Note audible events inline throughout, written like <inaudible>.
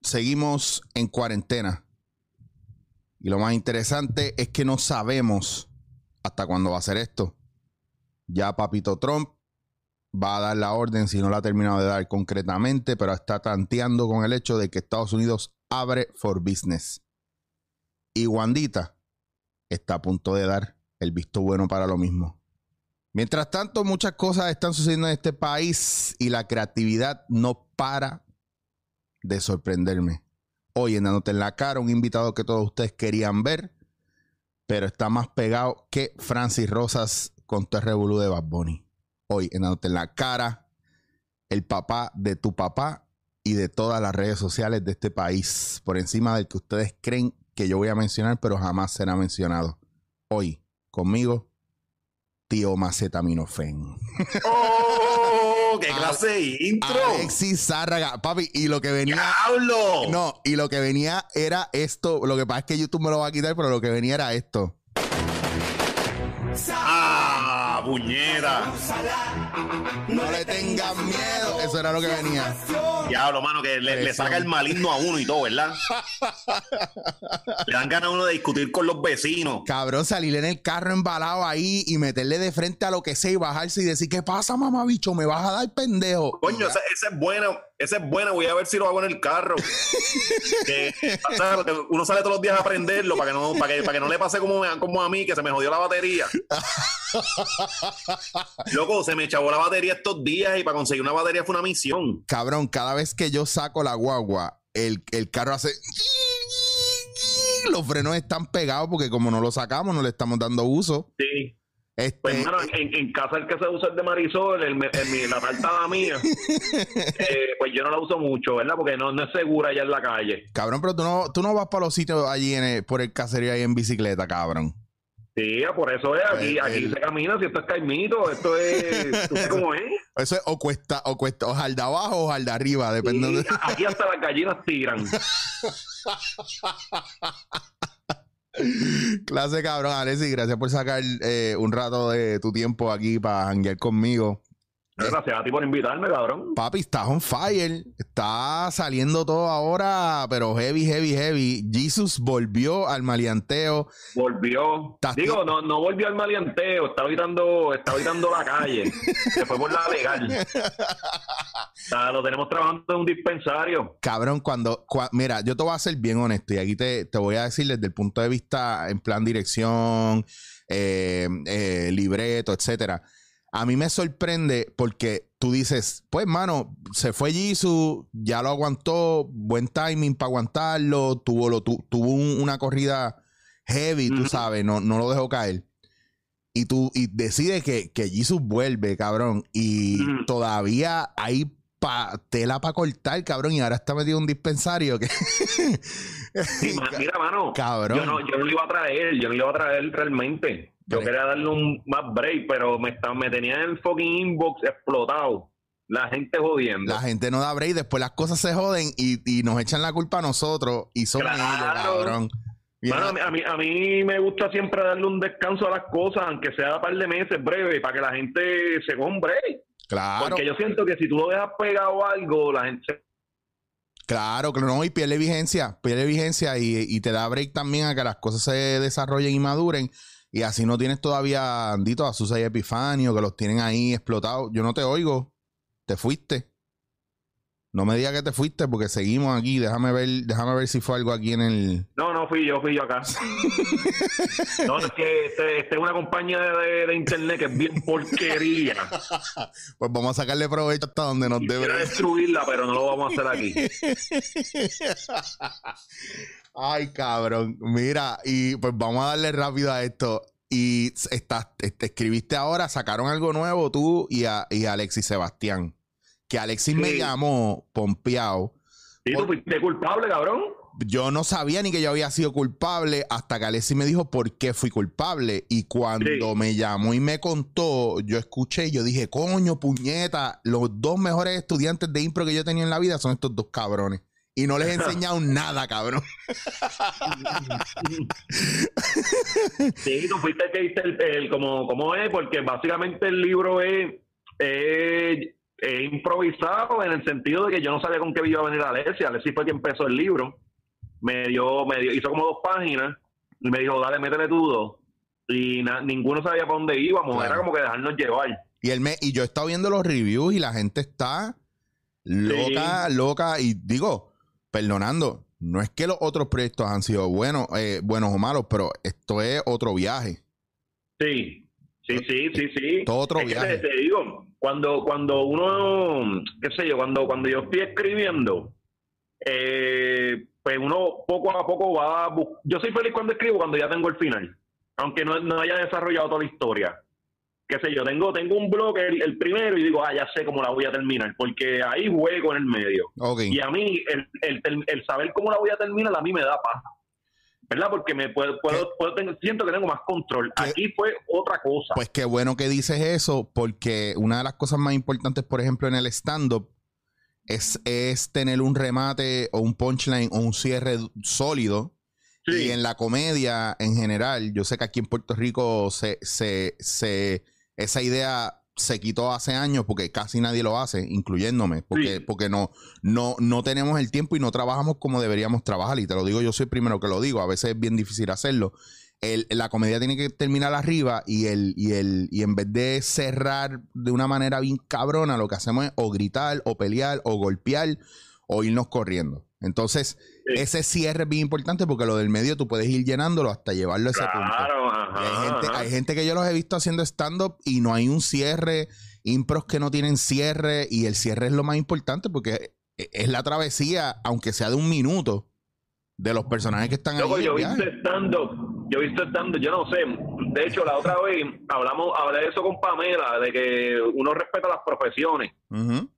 Seguimos en cuarentena. Y lo más interesante es que no sabemos hasta cuándo va a ser esto. Ya Papito Trump va a dar la orden, si no la ha terminado de dar concretamente, pero está tanteando con el hecho de que Estados Unidos abre for business. Y Wandita está a punto de dar el visto bueno para lo mismo. Mientras tanto, muchas cosas están sucediendo en este país y la creatividad no para de sorprenderme. Hoy en Dándote en la cara, un invitado que todos ustedes querían ver, pero está más pegado que Francis Rosas con tu revolú de Bad Bunny. Hoy en Dándote en la cara, el papá de tu papá y de todas las redes sociales de este país, por encima del que ustedes creen que yo voy a mencionar, pero jamás será mencionado. Hoy, conmigo, tío Macetaminofen. ¡Oh! ¡Qué <laughs> clase de intro! Alexis Zárraga, papi, y lo que venía. ¡Diablo! No, y lo que venía era esto. Lo que pasa es que YouTube me lo va a quitar, pero lo que venía era esto. ¡Ah! ¡Puñeta! No le tengan miedo. Eso era lo que venía. Diablo, mano, que le, le saca el maligno a uno y todo, ¿verdad? <laughs> le dan ganas a uno de discutir con los vecinos. Cabrón, salir en el carro embalado ahí y meterle de frente a lo que sea y bajarse y decir, ¿qué pasa, mamá bicho? ¿Me vas a dar pendejo? Coño, esa, esa es buena, esa es buena, voy a ver si lo hago en el carro. <laughs> que, o sea, que uno sale todos los días a aprenderlo para que no, para que, para que no le pase como, como a mí, que se me jodió la batería. <laughs> Loco, se me la batería estos días y para conseguir una batería fue una misión. Cabrón, cada vez que yo saco la guagua, el, el carro hace... Los frenos están pegados porque como no lo sacamos, no le estamos dando uso. Sí. Este, Pues, hermano, en, en casa el que se usa es de Marisol, el, el la tartada mía. <laughs> eh, pues yo no la uso mucho, ¿verdad? Porque no, no es segura allá en la calle. cabrón, pero tú no, tú no vas para los sitios allí en el- por el caserío ahí en bicicleta, cabrón. Sí, por eso es, aquí, El- aquí el- se camina, si esto es caimito, esto es, <laughs> ¿tú sabes cómo es? Eso es o cuesta, o cuesta, o al de abajo o al de arriba, dependiendo Sí, aquí hasta las gallinas tiran. <laughs> Clase cabrón, Alexis, gracias por sacar eh, un rato de tu tiempo aquí para janguear conmigo. Gracias a ti por invitarme, cabrón. Papi, estás on fire. Está saliendo todo ahora, pero heavy, heavy, heavy. Jesus volvió al maleanteo. Volvió. Estás- Digo, no, no volvió al maleanteo, está habitando, está habitando la calle. <laughs> Se fue por la legal. O sea, lo tenemos trabajando en un dispensario. Cabrón, cuando, cua- Mira, yo te voy a ser bien honesto y aquí te, te voy a decir desde el punto de vista en plan dirección, eh, eh, libreto, etcétera. A mí me sorprende porque tú dices, pues, mano, se fue Jisoo, ya lo aguantó, buen timing para aguantarlo, tuvo, lo, tu- tuvo un- una corrida heavy, tú Ujú. sabes, no, no lo dejó caer. Y tú y decides que, que Jesus vuelve, cabrón, y todavía hay pa- tela para cortar, cabrón, y ahora está metido en un dispensario que... <laughs> Sí, mira, mano, Cabrón. yo no, yo no lo iba a traer, yo no lo iba a traer realmente. Yo quería darle un más break, pero me, está, me tenía en el fucking inbox explotado. La gente jodiendo. La gente no da break, después las cosas se joden y, y nos echan la culpa a nosotros y son Claro. ellos, cabrón. Mano, a, mí, a, mí, me gusta siempre darle un descanso a las cosas, aunque sea a par de meses breve, para que la gente se un break. claro, Porque yo siento que si tú lo dejas pegado a algo, la gente... claro, que no, y pierde vigencia, pierde vigencia y, y te da break también a que las cosas se desarrollen y maduren. Y así no tienes todavía, Andito, a Susa y Epifanio, que los tienen ahí explotados. Yo no te oigo, te fuiste. No me digas que te fuiste porque seguimos aquí. Déjame ver, déjame ver si fue algo aquí en el. No, no fui yo, fui yo acá. <laughs> no, es que este, este es una compañía de, de internet que es bien porquería. <laughs> Pues vamos a sacarle provecho hasta donde nos Quisiera break. destruirla, pero no lo vamos a hacer aquí. <laughs> Ay, cabrón. Mira, y pues vamos a darle rápido a esto. Y estás, te, te escribiste ahora, sacaron algo nuevo tú y, a, y Alexis Sebastián. Que Alexis me llamó pompeado. ¿Y tú fuiste culpable, cabrón? Yo no sabía ni que yo había sido culpable hasta que Alexis me dijo por qué fui culpable. Y cuando Sí. me llamó y me contó, yo escuché y yo dije, coño, puñeta, los dos mejores estudiantes de impro que yo tenía en la vida son estos dos cabrones. Y no les he <laughs> enseñado nada, cabrón. Sí, tú fuiste el que diste el, el- como, como es, porque básicamente el libro es, es- es improvisado en el sentido de que yo no sabía con qué iba a venir Alessia. Alessia fue quien empezó el libro. Me dio, me dio, hizo como dos páginas y me dijo, dale, métele tú dos. Y na- ninguno sabía para dónde íbamos, Claro. era como que dejarnos llevar. Y, él me, y yo he estado viendo los reviews y la gente está loca, loca. Y digo, perdonando, no es que los otros proyectos han sido buenos, eh, buenos o malos, pero esto es otro viaje. Sí, sí, sí, sí, sí. Todo otro Es viaje. te, te digo, cuando, cuando uno, qué sé yo, cuando, cuando yo estoy escribiendo, eh, pues uno poco a poco va a Yo soy feliz cuando escribo, cuando ya tengo el final, aunque no, no haya desarrollado toda la historia. Qué sé yo, tengo, tengo un blog, el, el primero, y digo, ah, ya sé cómo la voy a terminar, porque ahí juego en el medio. Y a mí, el, el, saber cómo la voy a terminar, a mí me da paz. ¿Verdad? Porque me puedo, puedo, puedo tener- siento que tengo más control. ¿Qué? Aquí fue otra cosa. Pues qué bueno que dices eso, porque una de las cosas más importantes, por ejemplo, en el stand-up, es, es tener un remate o un punchline o un cierre sólido. Sí. Y en la comedia en general, yo sé que aquí en Puerto Rico se, se, se- esa idea se quitó hace años porque casi nadie lo hace, incluyéndome, porque, Sí. porque no, no, no tenemos el tiempo y no trabajamos como deberíamos trabajar. Y te lo digo, yo soy el primero que lo digo, a veces es bien difícil hacerlo. El- la comedia tiene que terminar arriba y, el, y, el, y en vez de cerrar de una manera bien cabrona, lo que hacemos es o gritar, o pelear, o golpear, o irnos corriendo. Entonces, Sí. ese cierre es bien importante porque lo del medio tú puedes ir llenándolo hasta llevarlo a ese. Claro, ajá. hay, gente, ajá. hay gente que yo los he visto haciendo stand-up y no hay un cierre, impros que no tienen cierre y el cierre es lo más importante porque e- es la travesía, aunque sea de un minuto, de los personajes que están ahí. yo he visto estando, yo he visto estando, yo no sé. De hecho, la otra vez hablamos, hablé de eso con Pamela, de que uno respeta las profesiones, Ujú.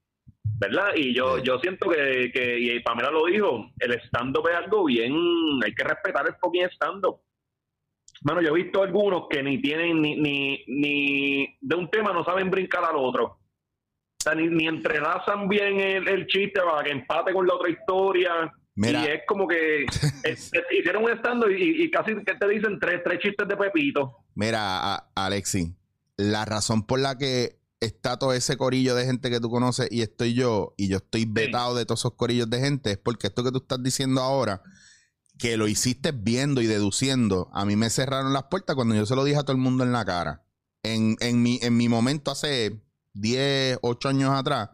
¿Verdad? Y yo, Sí. yo siento que, que, y Pamela lo dijo, el stand-up es algo bien, hay que respetar el fucking stand-up. Bueno, yo he visto algunos que ni tienen, ni, ni, ni de un tema no saben brincar al otro. O sea, ni, ni entrelazan bien el, el chiste para que empate con la otra historia. Mira. Y es como que <laughs> es- es- hicieron un stand y, y casi que te dicen tres, tres chistes de Pepito. Mira, a- Alexi, la razón por la que está todo ese corillo de gente que tú conoces y estoy yo, y yo estoy vetado de todos esos corillos de gente, es porque esto que tú estás diciendo ahora, que lo hiciste viendo y deduciendo, a mí me cerraron las puertas cuando yo se lo dije a todo el mundo en la cara. En, en, mi, en mi momento hace 10, 8 años atrás,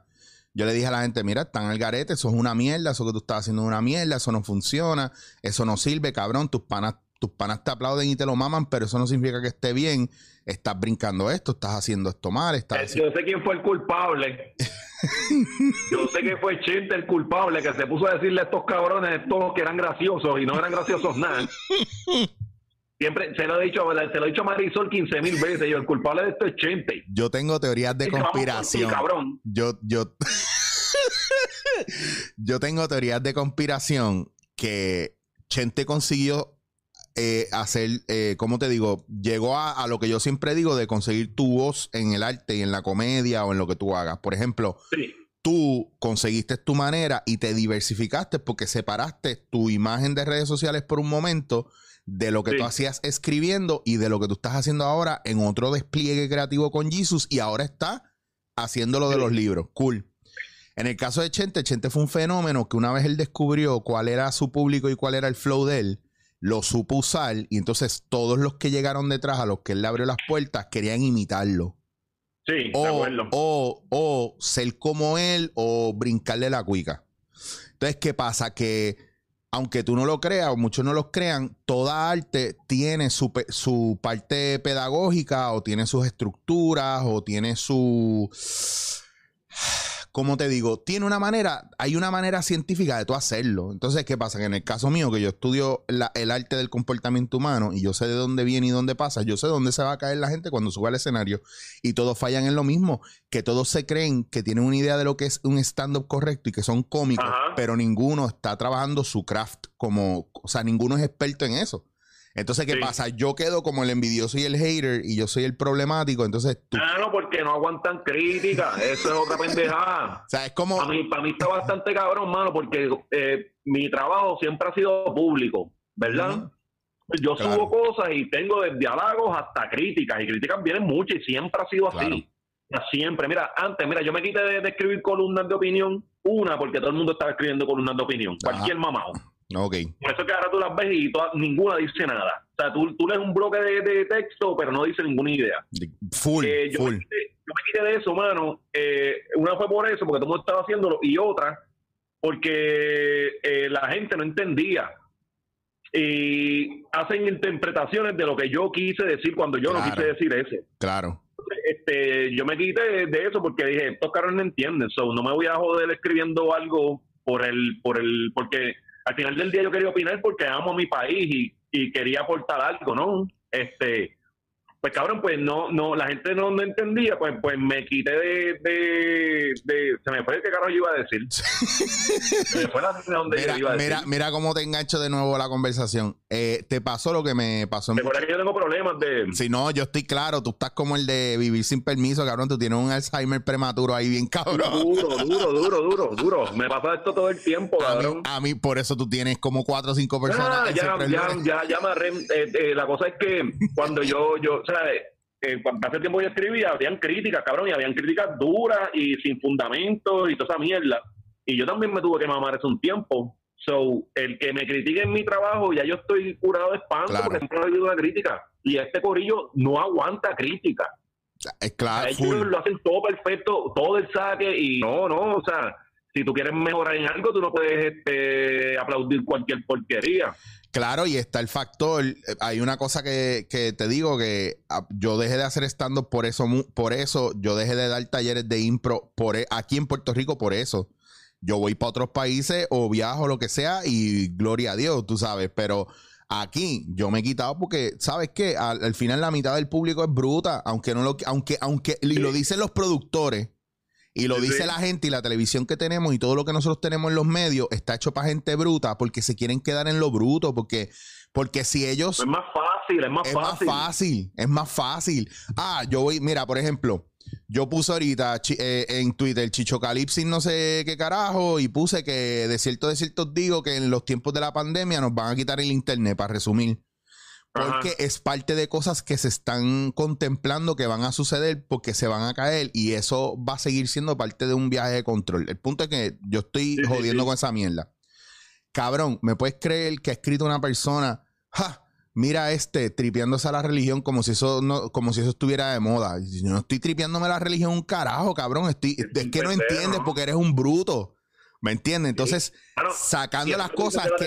yo le dije a la gente, mira, están al garete, eso es una mierda, eso que tú estás haciendo es una mierda, eso no funciona, eso no sirve, cabrón, tus panas, tus panas te aplauden y te lo maman, pero eso no significa que esté bien, estás brincando esto, estás haciendo esto mal, estás Eh, haciendo... Yo sé quién fue el culpable. <laughs> Yo sé que fue Chente el culpable que se puso a decirle a estos cabrones todos que eran graciosos y no eran graciosos nada. Siempre se lo he dicho, se lo he dicho a Marisol 15 mil veces. Yo, el culpable de esto es Chente. Yo tengo teorías de ti, conspiración. cabrón. Yo, yo, <laughs> yo tengo teorías de conspiración que Chente consiguió eh, hacer, eh, ¿cómo te digo? Llegó a, a lo que yo siempre digo de conseguir tu voz en el arte y en la comedia o en lo que tú hagas. Por ejemplo, Sí, tú conseguiste tu manera y te diversificaste porque separaste tu imagen de redes sociales por un momento de lo que Sí. tú hacías escribiendo y de lo que tú estás haciendo ahora en otro despliegue creativo con Jesus y ahora está haciendo lo de Sí. los libros. Cool. En el caso de Chente, Chente fue un fenómeno que una vez él descubrió cuál era su público y cuál era el flow de él, lo supo usar y entonces todos los que llegaron detrás a los que él le abrió las puertas querían imitarlo sí, de o, acuerdo. o, o ser como él o brincarle la cuica. Entonces, ¿qué pasa? Que aunque tú no lo creas o muchos no lo crean, toda arte tiene su, su parte pedagógica o tiene sus estructuras o tiene su... ¿Cómo te digo? Tiene una manera, hay una manera científica de tú hacerlo. Entonces, ¿qué pasa? Que en el caso mío, que yo estudio la- el arte del comportamiento humano y yo sé de dónde viene y dónde pasa, yo sé dónde se va a caer la gente cuando sube al escenario y todos fallan en lo mismo, que todos se creen que tienen una idea de lo que es un stand-up correcto y que son cómicos, Ajá. pero ninguno está trabajando su craft como, o sea, ninguno es experto en eso. Entonces, ¿qué Sí. pasa? Yo quedo como el envidioso y el hater y yo soy el problemático. Entonces, tú, Ah, porque no aguantan crítica. Eso es otra pendejada. <laughs> o sea, es como. Para mí, para mí está bastante cabrón, mano, porque eh, mi trabajo siempre ha sido público, ¿verdad? Yo Claro. subo cosas y tengo desde halagos hasta críticas, y críticas vienen muchas y siempre ha sido así. Claro. Sea, Siempre, mira, antes, mira, yo me quité de, de escribir columnas de opinión, una, porque todo el mundo estaba escribiendo columnas de opinión, Ajá. cualquier mamado. Ok. Por eso es que ahora tú las ves y ninguna dice nada. O sea, tú, tú lees un bloque de, de texto, pero no dice ninguna idea. Full, Eh, yo, full. Me quité, yo me quité de eso, mano. Eh, una fue por eso, porque todo el mundo estaba haciéndolo, y otra, porque eh, la gente no entendía. Y hacen interpretaciones de lo que yo quise decir cuando yo no quise decir eso. Claro. Este, yo me quité de, de eso porque dije, estos caros no entienden, so, no me voy a joder escribiendo algo por el, por el, porque al final del día yo quería opinar porque amo a mi país y, y quería aportar algo, ¿no? Este, pues cabrón, pues no, no, la gente no, no entendía, pues, pues me quité de, de, de- se me fue qué carajo yo iba a decir. se me fue la de donde Mira, yo iba a decir. mira, mira cómo te engancho de nuevo la conversación. Eh, te pasó lo que me pasó en Recuerda que yo tengo problemas de... Si no, yo estoy claro, tú estás como el de vivir sin permiso, cabrón. Tú tienes un Alzheimer prematuro ahí bien cabrón. Duro, duro, duro, duro, duro. Me pasa esto todo el tiempo, A mí, cabrón. a mí, por eso tú tienes como cuatro o cinco personas. Ah, ya, el ya, ya, ya me arrem- eh, eh, la cosa es que cuando yo, yo, o sea, eh, cuando hace tiempo yo escribía, habían críticas, cabrón, y habían críticas duras y sin fundamento y toda esa mierda. Y yo también me tuve que mamar eso un tiempo. So, el que me critique en mi trabajo, ya yo estoy curado de espanto Claro. porque siempre he habido una crítica. Y este corillo no aguanta crítica. Es claro, Ellos lo hacen todo perfecto, todo el saque y no, no, o sea, si tú quieres mejorar en algo, tú no puedes este, aplaudir cualquier porquería. Claro, y está el factor. eh, Hay una cosa que, que te digo que ah, yo dejé de hacer stand-up por eso, por eso. Yo dejé de dar talleres de impro por e- aquí en Puerto Rico por eso. Yo voy para otros países o viajo, lo que sea, y gloria a Dios, tú sabes. Pero aquí yo me he quitado porque, ¿sabes qué? Al, al final la mitad del público es bruta, aunque no lo, aunque, aunque, y lo dicen los productores. Y lo Sí, dice sí. la gente y la televisión que tenemos y todo lo que nosotros tenemos en los medios está hecho para gente bruta porque se quieren quedar en lo bruto, porque, porque si ellos... Es más fácil, es más Es más fácil. fácil, es más fácil. Ah, yo voy, mira, por ejemplo, yo puse ahorita eh, en Twitter Chicho Calipsis no sé qué carajo y puse que de cierto de cierto digo que en los tiempos de la pandemia nos van a quitar el internet, para resumir. Porque Ajá. es parte de cosas que se están contemplando que van a suceder porque se van a caer y eso va a seguir siendo parte de un viaje de control. El punto es que yo estoy Sí, jodiendo sí. con esa mierda. Cabrón, ¿me puedes creer que ha escrito una persona, ja, mira este, tripeándose a la religión como si eso no, como si eso estuviera de moda? Yo no estoy tripeándome la religión un carajo, cabrón. Estoy, Es que no entiendes ¿no? porque eres un bruto. ¿Me entiendes? Entonces, sacando las cosas la que,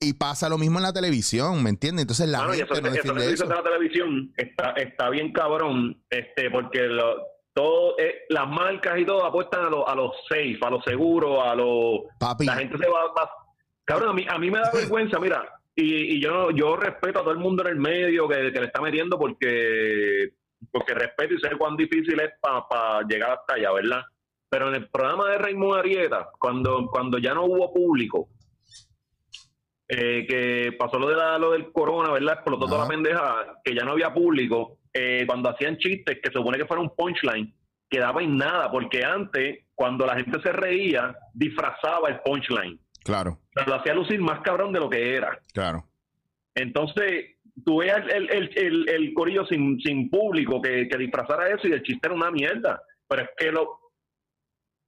y pasa lo mismo en la televisión, ¿me entiendes? Entonces la eso, gente no eso tú defiende eso. de la televisión está, está bien cabrón, este, porque lo- todo, eh, las marcas y todo apuestan a, lo- a los safe, a los seguros, a los Papi, la gente se va más. Cabrón, a mí, a mí me da <laughs> vergüenza, mira, y, y yo yo respeto a todo el mundo en el medio que, que le está metiendo porque porque respeto y sé cuán difícil es para llegar hasta allá, ¿verdad? Pero en el programa de Raymond Arieta, cuando, cuando ya no hubo público, eh, que pasó lo de la, lo del corona, ¿verdad? Explotó toda Ajá. la pendeja, que ya no había público, eh, cuando hacían chistes que se supone que fuera un punchline, quedaba en nada, porque antes, cuando la gente se reía, disfrazaba el punchline. claro, lo hacía lucir más cabrón de lo que era. claro. Entonces, tú veas el, el, el, el corillo sin, sin público que, que disfrazara eso y el chiste era una mierda. Pero es que lo,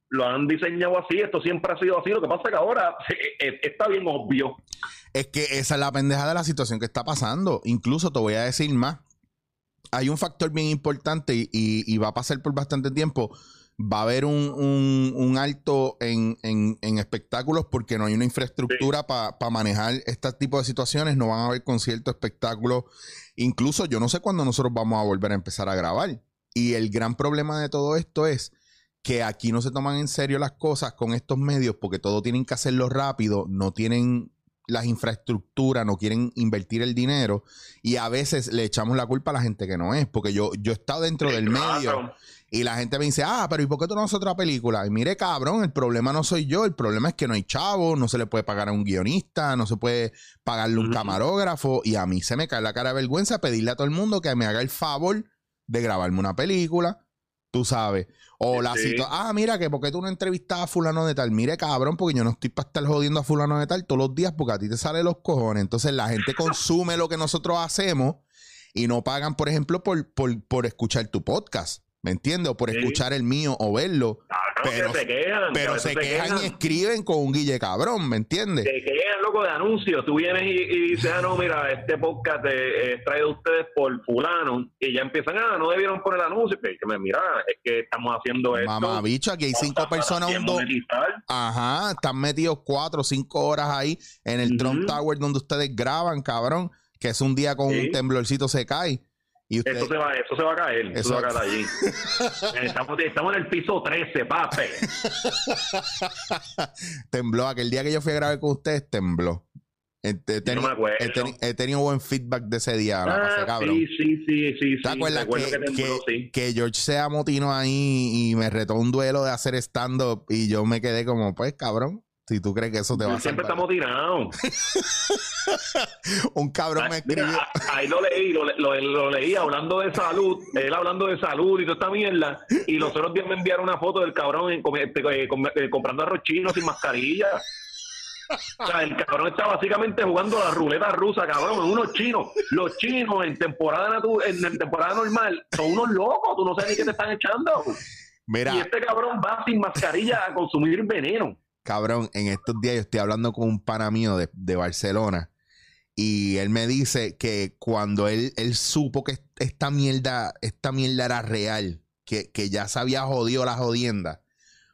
lo han diseñado así, esto siempre ha sido así. Lo que pasa es que ahora eh, <laughs> eh, está bien obvio. Es que esa es la pendeja de la situación que está pasando. Incluso te voy a decir más. Hay un factor bien importante y, y- y va a pasar por bastante tiempo. Va a haber un, un- un alto en, en- en espectáculos porque no hay una infraestructura para manejar este tipo de situaciones. No van a haber conciertos, espectáculos. Incluso yo no sé cuándo nosotros vamos a volver a empezar a grabar. Y el gran problema de todo esto es que aquí no se toman en serio las cosas con estos medios porque todo tienen que hacerlo rápido, no tienen las infraestructuras, no quieren invertir el dinero y a veces le echamos la culpa a la gente que no es, porque yo, yo he estado dentro del medio y la gente me dice, ah, pero ¿y por qué tú no haces otra película? Y mire, cabrón, el problema no soy yo, el problema es que no hay chavo, no se le puede pagar a un guionista, no se puede pagarle un camarógrafo y a mí se me cae la cara de vergüenza pedirle a todo el mundo que me haga el favor de grabarme una película, tú sabes. O la Sí. situación, ah, mira, que porque tú no entrevistas a fulano de tal, mire, cabrón, porque yo no estoy para estar jodiendo a fulano de tal todos los días porque a ti te sale los cojones. Entonces la gente consume lo que nosotros hacemos y no pagan, por ejemplo, por, por, por escuchar tu podcast. ¿Me entiendes? O por Sí. escuchar el mío o verlo. Claro, Pero- que se quejan. Pero se quejan y escriben con un guille cabrón, ¿me entiendes? Se quejan, loco, de anuncios. Tú vienes y, y dices, ah, no, mira, este podcast eh, es traído a ustedes por fulano. Y ya empiezan, ah, no debieron poner anuncios. Me mira, es que estamos haciendo esto. Mamá, bicho, aquí hay cinco personas, un do- monetizar. Ajá, están metidos cuatro o cinco horas ahí en el Trump Ujú. Tower donde ustedes graban, cabrón, que es un día con Sí. un temblorcito se cae. Y usted, Eso se, va, eso se va a caer. Eso, se va a caer allí. estamos, estamos en el piso 13, pape. <laughs> tembló. Aquel día que yo fui a grabar con ustedes, tembló. He, he teni- me acuerdo. he teni- he tenido buen feedback de ese día. Ah, cabrón. sí, sí, sí, sí. ¿Te acuerdas que, que tembló, que- sí. que George se amotino ahí y me retó un duelo de hacer stand-up y yo me quedé como, pues, cabrón, si tú crees que eso te va a Siempre salvar. estamos tirados. <laughs> Un cabrón me mira, escribió. ah, ahí lo leí, lo, lo- lo leí hablando de salud, él hablando de salud y toda esta mierda. Y los otros días me enviaron una foto del cabrón en- este, eh, eh, comprando arroz chino sin mascarilla. O sea, el cabrón está básicamente jugando la ruleta rusa, cabrón, unos chinos. Los chinos en temporada en, en temporada normal son unos locos, tú no sabes ni qué te están echando. Mira, Y este cabrón va sin mascarilla a consumir veneno. Cabrón, en estos días yo estoy hablando con un pana mío de, de Barcelona y él me dice que cuando él, él supo que esta mierda, esta mierda era real, que, que ya se había jodido la jodienda,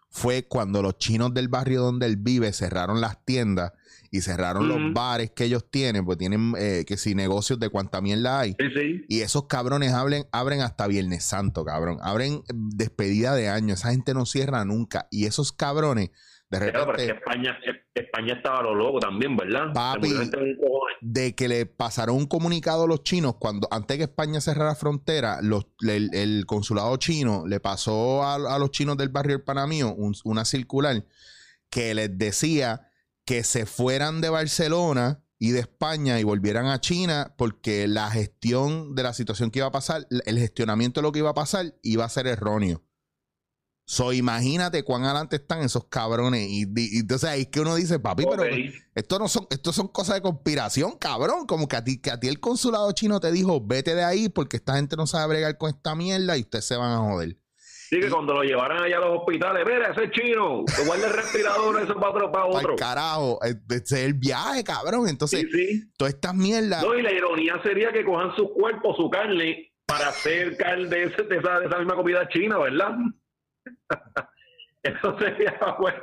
fue cuando los chinos del barrio donde él vive cerraron las tiendas y cerraron los bares que ellos tienen, pues tienen eh, que si negocios de cuánta mierda hay. Sí, sí. Y esos cabrones abren, abren hasta Viernes Santo, cabrón. Abren eh, despedida de año. Esa gente no cierra nunca. Y esos cabrones, de Claro, pero es que repente, España, España estaba a lo loco también, ¿verdad? Papi. De que le pasaron un comunicado a los chinos, cuando antes que España cerrara frontera, los, el, el consulado chino le pasó a, a los chinos del barrio del Panamío un- una circular que les decía que se fueran de Barcelona y de España y volvieran a China porque la gestión de la situación que iba a pasar, el gestionamiento de lo que iba a pasar iba a ser erróneo. So, imagínate cuán adelante están esos cabrones. Y, entonces ahí es que uno dice, papi, pero esto no son, esto son cosas de conspiración, cabrón. Como que a ti, que a ti el consulado chino te dijo, vete de ahí porque esta gente no sabe bregar con esta mierda y ustedes se van a joder. Sí, que cuando lo llevaran allá a los hospitales, mira, ese es chino, que guarda el respirador, eso para otro, para Al otro. carajo, eh, ese es el viaje, cabrón. Entonces, Sí, sí. todas estas mierdas. No, y la ironía sería que cojan su cuerpo, su carne, para hacer carne de, ese- de esa, de esa misma comida china, ¿verdad? <laughs> Eso sería <laughs> bueno.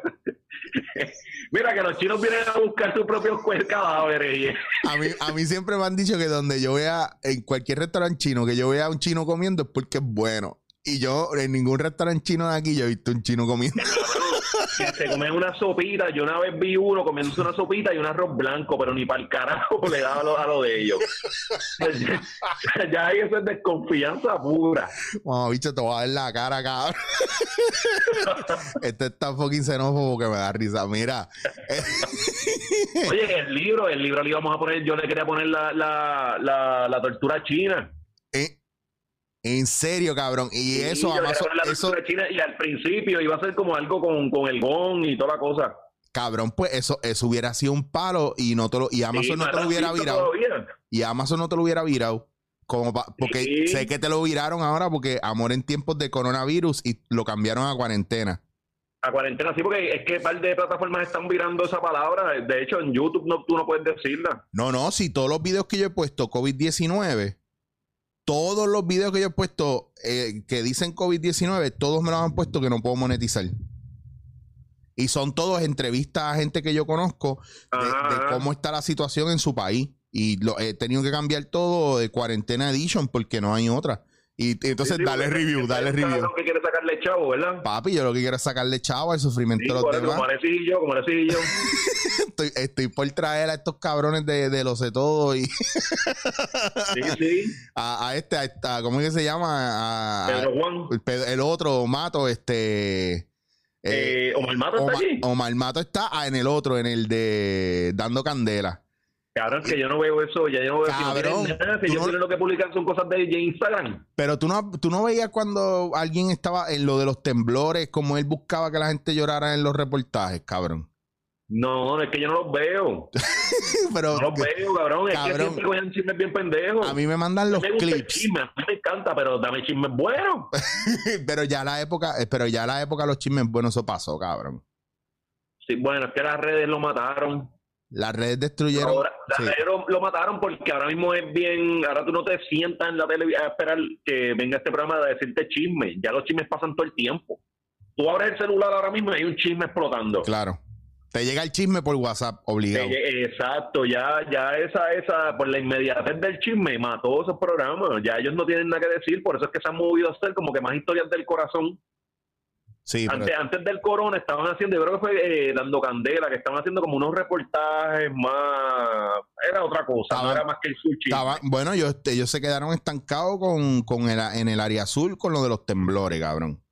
<laughs> Mira que los chinos vienen a buscar sus propios cadáveres. A mí, a mí siempre me han dicho que donde yo vea, en cualquier restaurante chino, que yo vea a un chino comiendo es porque es bueno. Y yo, en ningún restaurante chino de aquí, yo he visto un chino comiendo. Se comen una sopita. Yo una vez vi uno comiéndose una sopita y un arroz blanco, pero ni para el carajo le daba a lo, a lo de ellos. <laughs> ya ahí eso es desconfianza pura. Bueno, bicho, te voy a ver la cara, cabrón. <laughs> este está fucking xenófobo que me da risa. Mira, Oye, el libro, el libro le íbamos a poner, yo le quería poner la, la, la, la tortura china. En serio, cabrón. Y Sí, eso, poner la eso, tortura china y al principio iba a ser como algo con, con el gong y toda la cosa. cabrón, pues eso, eso hubiera sido un palo y no te lo, y Amazon Sí, no te lo hubiera virado. todavía. Y Amazon no te lo hubiera virado. Como pa- porque Sí. sé que te lo viraron ahora porque amor en tiempos de coronavirus y lo cambiaron a cuarentena. A cuarentena, sí, porque es que un par de plataformas están virando esa palabra. De hecho, en YouTube no, tú no puedes decirla. No, no, si todos los videos que yo he puesto COVID-19, todos los videos que yo he puesto eh, que dicen COVID-19, todos me los han puesto que no puedo monetizar. Y son todos entrevistas a gente que yo conozco de, de cómo está la situación en su país. Y lo, he tenido que cambiar todo de cuarentena edition porque no hay otra. Y, y entonces Sí, sí, dale review, dale review. cabrón que quiere sacarle chavo, ¿verdad? Papi, yo lo que quiero es sacarle chavo al sufrimiento Sí, de los demás. como yo, como yo. estoy, estoy por traer a estos cabrones de, de lo sé todo y Sí, <laughs> sí. a, a este, a esta, ¿cómo es que se llama? A- a- Pedro Juan. el, el otro, Mato, este. eh, Eh, Omar Mato está Omar, allí. Omar Mato está ah, en el otro, en el de Dando Candela. Cabrón, que yo no veo eso. Ya yo no veo si no Cabrón, nada, si ellos no- lo que publican son cosas de, de Instagram. Pero tú no, tú no veías cuando alguien estaba en lo de los temblores, como él buscaba que la gente llorara en los reportajes, cabrón. No, es que yo no los veo. <laughs> Pero No los veo, cabrón. Es Cabrón. que siempre cogen chismes bien pendejos. a mí me mandan los me gusta el clips. chisme, a mí me encanta, pero dame chismes buenos. <laughs> pero ya la época, eh, pero ya la época los chismes buenos, eso pasó, cabrón. Sí, bueno, es que las redes lo mataron. Las redes destruyeron. Ahora, las sí. redes lo, lo mataron porque ahora mismo es bien. Ahora tú no te sientas en la televisión a esperar que venga este programa a decirte chisme. Ya los chismes pasan todo el tiempo. Tú abres el celular ahora mismo y hay un chisme explotando. Claro. Te llega el chisme por WhatsApp, obligado. Eh, Exacto, ya, ya esa, esa, por la inmediatez del chisme, mató esos programas. Ya ellos no tienen nada que decir, por eso es que se han movido a hacer como que más historias del corazón. Sí, pero- Antes, antes del corona estaban haciendo, yo creo que fue eh, dando candela, que estaban haciendo como unos reportajes más. Era otra cosa, no Estaban- era más que el sushi. estaba- bueno, ellos, ellos se quedaron estancados con, con el, en el área azul con lo de los temblores, cabrón.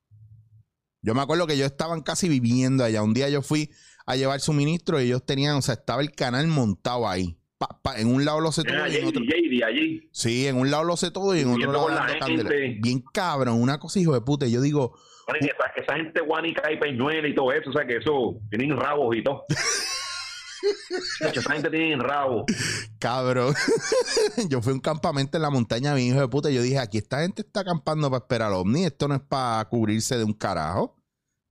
Yo me acuerdo que ellos estaban casi viviendo allá. Un día yo fui a llevar suministro y ellos tenían, o sea, estaba el canal montado ahí. Pa- pa- en un lado lo sé todo Era y en otro. Allí. Sí, en un lado lo sé todo y en otro lado la. Bien cabrón, una cosa hijo de puta. Yo digo, Esa, esa gente guanica y peñuela y todo eso, o sea que eso, tienen rabos y todo. <laughs> esa gente tiene rabos. cabrón. <laughs> yo fui a un campamento en la montaña, bien hijo de puta. Y yo dije, aquí esta gente está acampando para esperar al ovni. Esto no es para cubrirse de un carajo.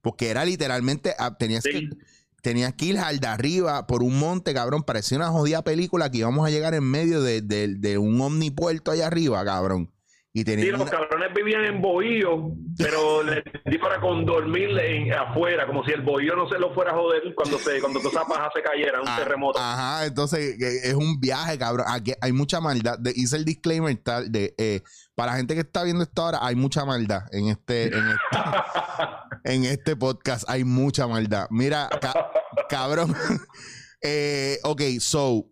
Porque era literalmente, ah, tenías Sí. que tenías que ir al de arriba por un monte, cabrón. Parecía una jodida película que íbamos a llegar en medio de, de- de un omnipuerto allá arriba, cabrón. Y Sí, tenían los una- cabrones vivían en bohío, pero <laughs> les di para con dormir en, afuera, como si el bohío no se lo fuera a joder cuando se, cuando toda esa paja se cayera, un Ah, terremoto. Ajá, entonces eh, es un viaje, cabrón. Aquí hay mucha maldad. De- hice el disclaimer tal de eh, para la gente que está viendo esto ahora, hay mucha maldad en este, en este, <laughs> en este podcast. Hay mucha maldad. Mira, ca- cabrón. <laughs> Eh, ok, so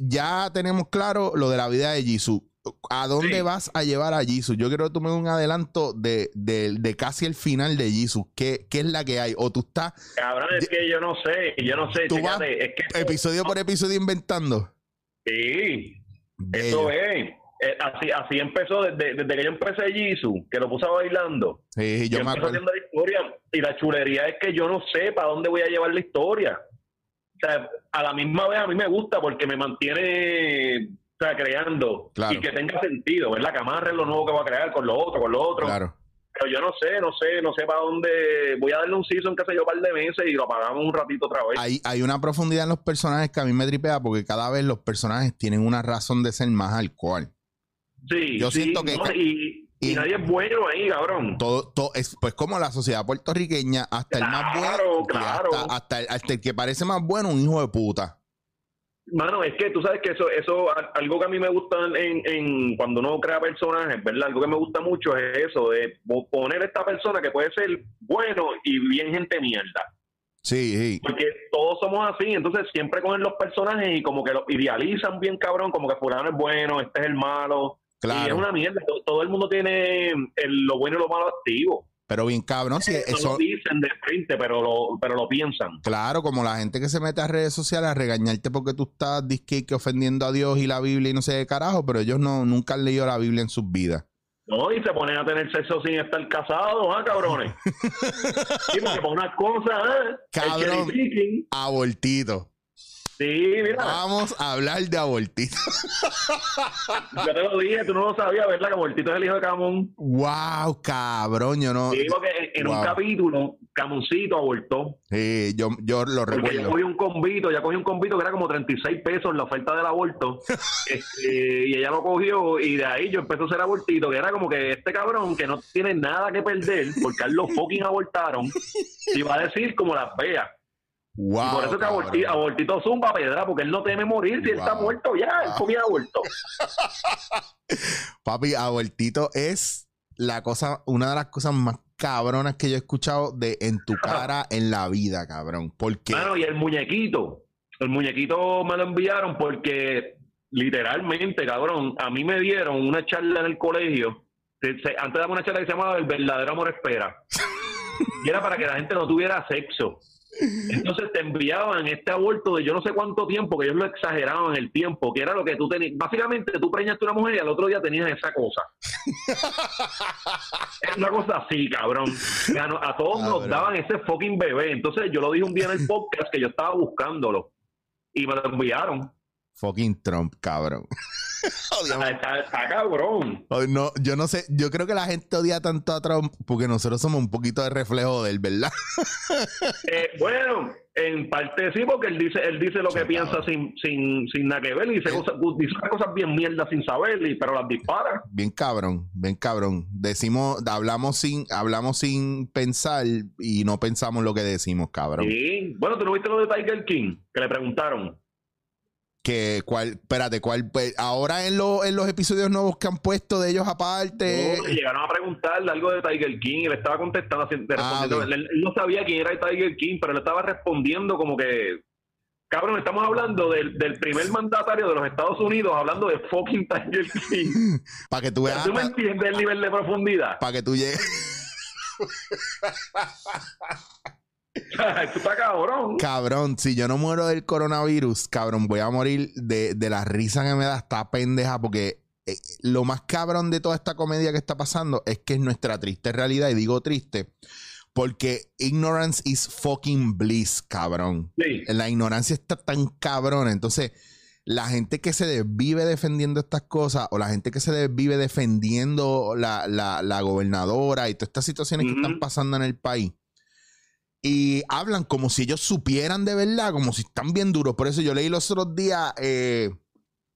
ya tenemos claro lo de la vida de Jisoo. ¿A dónde Sí. vas a llevar a Jisoo? Yo quiero que tú me un adelanto de, de- de casi el final de Jisoo. ¿Qué, ¿Qué es la que hay? O tú estás Cabrón, es que yo no sé, yo no sé, Tú vas es que episodio por episodio inventando. sí, Bello. eso es. Eh, así, así empezó desde, desde que yo empecé Jisoo, que lo puse bailando. Sí, yo me empecé acuerdo. haciendo la historia y la chulería es que yo no sé para dónde voy a llevar la historia. O sea, a la misma vez a mí me gusta porque me mantiene o sea, creando Claro. y que tenga sentido, ¿verdad? Que amarre lo nuevo que va a crear con lo otro, con lo otro. Claro. Pero yo no sé, no sé, no sé para dónde. Voy a darle un season, qué sé yo, un par de meses y lo apagamos un ratito otra vez. Hay, hay una profundidad en los personajes que a mí me tripea porque cada vez los personajes tienen una razón de ser más al cual. sí, yo sí, siento que- ¿no? Y, y y- nadie es bueno ahí, cabrón. Todo, todo es pues como la sociedad puertorriqueña, hasta el más bueno, claro. hasta, hasta el, hasta el que parece más bueno, un hijo de puta. Mano, es que tú sabes que eso, eso, a- algo que a mí me gusta en, en cuando uno crea personajes, ¿verdad? Algo que me gusta mucho es eso, de po- poner esta persona que puede ser bueno y bien gente mierda. Sí, sí. Porque todos somos así, entonces siempre cogen los personajes y como que los idealizan bien cabrón, como que fulano es bueno, este es el malo. Y es claro. una mierda, todo, todo el mundo tiene el- lo bueno y lo malo activo. Pero bien cabrón, si eso, lo dicen de frente, pero lo, pero lo piensan. claro, como la gente que se mete a redes sociales a regañarte porque tú estás disque que ofendiendo a Dios y la Biblia y no sé qué carajo, pero ellos no, nunca han leído la Biblia en sus vidas. No, y se ponen a tener sexo sin estar casados, ¿ah, cabrones? <laughs> sí, porque por unas cosas, ¿ah? Cabrón. Abortito. Sí, mira, Vamos a hablar de abortito. <laughs> yo te lo dije, tú no lo sabías, ¿verdad? Que Mortito es el hijo de Camón. Wow, cabrón, yo no. Sí, porque en, Wow. un capítulo, Camoncito abortó. Sí, yo, yo lo Porque recuerdo. cogí un convito, ya cogí un convito que era como 36 pesos la oferta del aborto. <laughs> Este, y ella lo cogió y de ahí yo empecé a hacer abortito, que era como que este cabrón que no tiene nada que perder porque a él lo fucking abortaron, <laughs> iba a decir como las vea. Wow, y por eso que aborti- abortito zumba pedra, porque él no teme morir si él está muerto ya, él comía aborto. <laughs> Papi, abortito es la cosa, una de las cosas más cabronas que yo he escuchado de en tu <laughs> cara en la vida, cabrón. Porque Mano, y el muñequito, el muñequito me lo enviaron porque literalmente, cabrón, a mí me dieron una charla en el colegio. Antes daba una charla que se llamaba El verdadero amor espera. <laughs> Y era para que la gente no tuviera sexo. Entonces te enviaban este aborto de yo no sé cuánto tiempo, que ellos lo exageraban el tiempo, que era lo que tú tenías. Básicamente tú preñaste una mujer y al otro día tenías esa cosa. <laughs> es una cosa así, cabrón. A, no- a todos nos Cabrón. daban ese fucking bebé. Entonces yo lo dije un día en el podcast que yo estaba buscándolo y me lo enviaron. Fucking Trump, cabrón. <laughs> Está, está- está cabrón. No, yo no sé, yo creo que la gente odia tanto a Trump porque nosotros somos un poquito de reflejo de él, ¿verdad? <laughs> Eh, bueno, en parte sí, porque él dice, él dice lo que piensa sin, sin, sin nada que ver, y dice, cosas, dice cosas bien mierdas sin saber, y, pero las dispara. Bien cabrón, bien cabrón. Decimos, hablamos sin, hablamos sin pensar y no pensamos lo que decimos, cabrón. Sí. Bueno, tú no viste lo de Tiger King, que le preguntaron. Que cuál, espérate, cuál, pues, ahora en, lo- en los episodios nuevos que han puesto de ellos aparte. No, llegaron a preguntarle algo de Tiger King, él estaba contestando, Ah, él no sabía quién era Tiger King, pero él estaba respondiendo como que, cabrón, estamos hablando del, del primer <laughs> mandatario de los Estados Unidos, hablando de fucking Tiger King. <laughs> Para que tú veas, ¿Tú me entiendes el nivel de profundidad? para que tú llegues. <laughs> <laughs> Está cabrón. Cabrón, si yo no muero del coronavirus, cabrón, voy a morir de, de la risa que me da esta pendeja porque eh, lo más cabrón de toda esta comedia que está pasando es que es nuestra triste realidad y digo triste porque ignorance is fucking bliss, cabrón. Sí. La ignorancia está tan cabrona, entonces la gente que se desvive defendiendo estas cosas o la gente que se desvive defendiendo la, la- la gobernadora y todas estas situaciones que están pasando en el país y hablan como si ellos supieran de verdad, como si están bien duros. Por eso yo leí los otros días eh,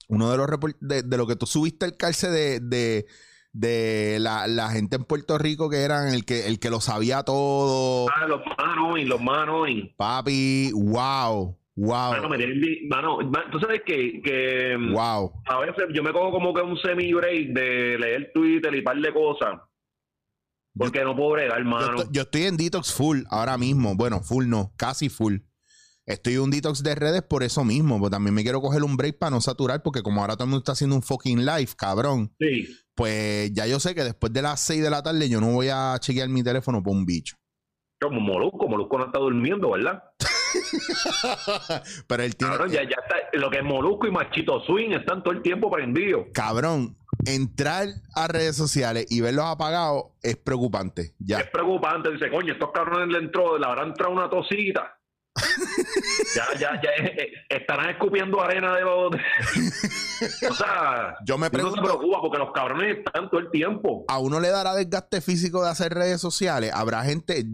uno de los de, de lo que tú subiste el calce de, de, de la, la gente en Puerto Rico que eran el que, el que lo sabía todo. Ah, los manos y los manos y. Papi, wow, wow, Mano, me tienen mano, ma- tú sabes que, que mm, wow. a veces yo me cojo como que un semi-break de leer Twitter y par de cosas. Porque no puedo bregar, Yo mano. estoy, yo estoy en detox full ahora mismo. Bueno, full no, casi full. Estoy en un detox de redes por eso mismo, porque también me quiero coger un break para no saturar, porque como ahora todo el mundo está haciendo un fucking live, cabrón, Sí. pues ya yo sé que después de las 6 de la tarde yo no voy a chequear mi teléfono por un bicho. Como Molusco, Molusco no está durmiendo, ¿verdad? <laughs> Pero él tiene... Cabrón, ya, ya está. Lo que es Molusco y Machito Swing están todo el tiempo prendidos. Cabrón, entrar a redes sociales y verlos apagados es preocupante. Es Ya. preocupante. Dice, coño, estos cabrones le entró, le habrá entrado una tosita. <laughs> ya, ya, ya eh, eh, estarán escupiendo arena de los. <laughs> o sea, Yo me uno se pregunto, preocupa porque los cabrones están todo el tiempo. ¿a uno le dará desgaste físico de hacer redes sociales? ¿Habrá gente,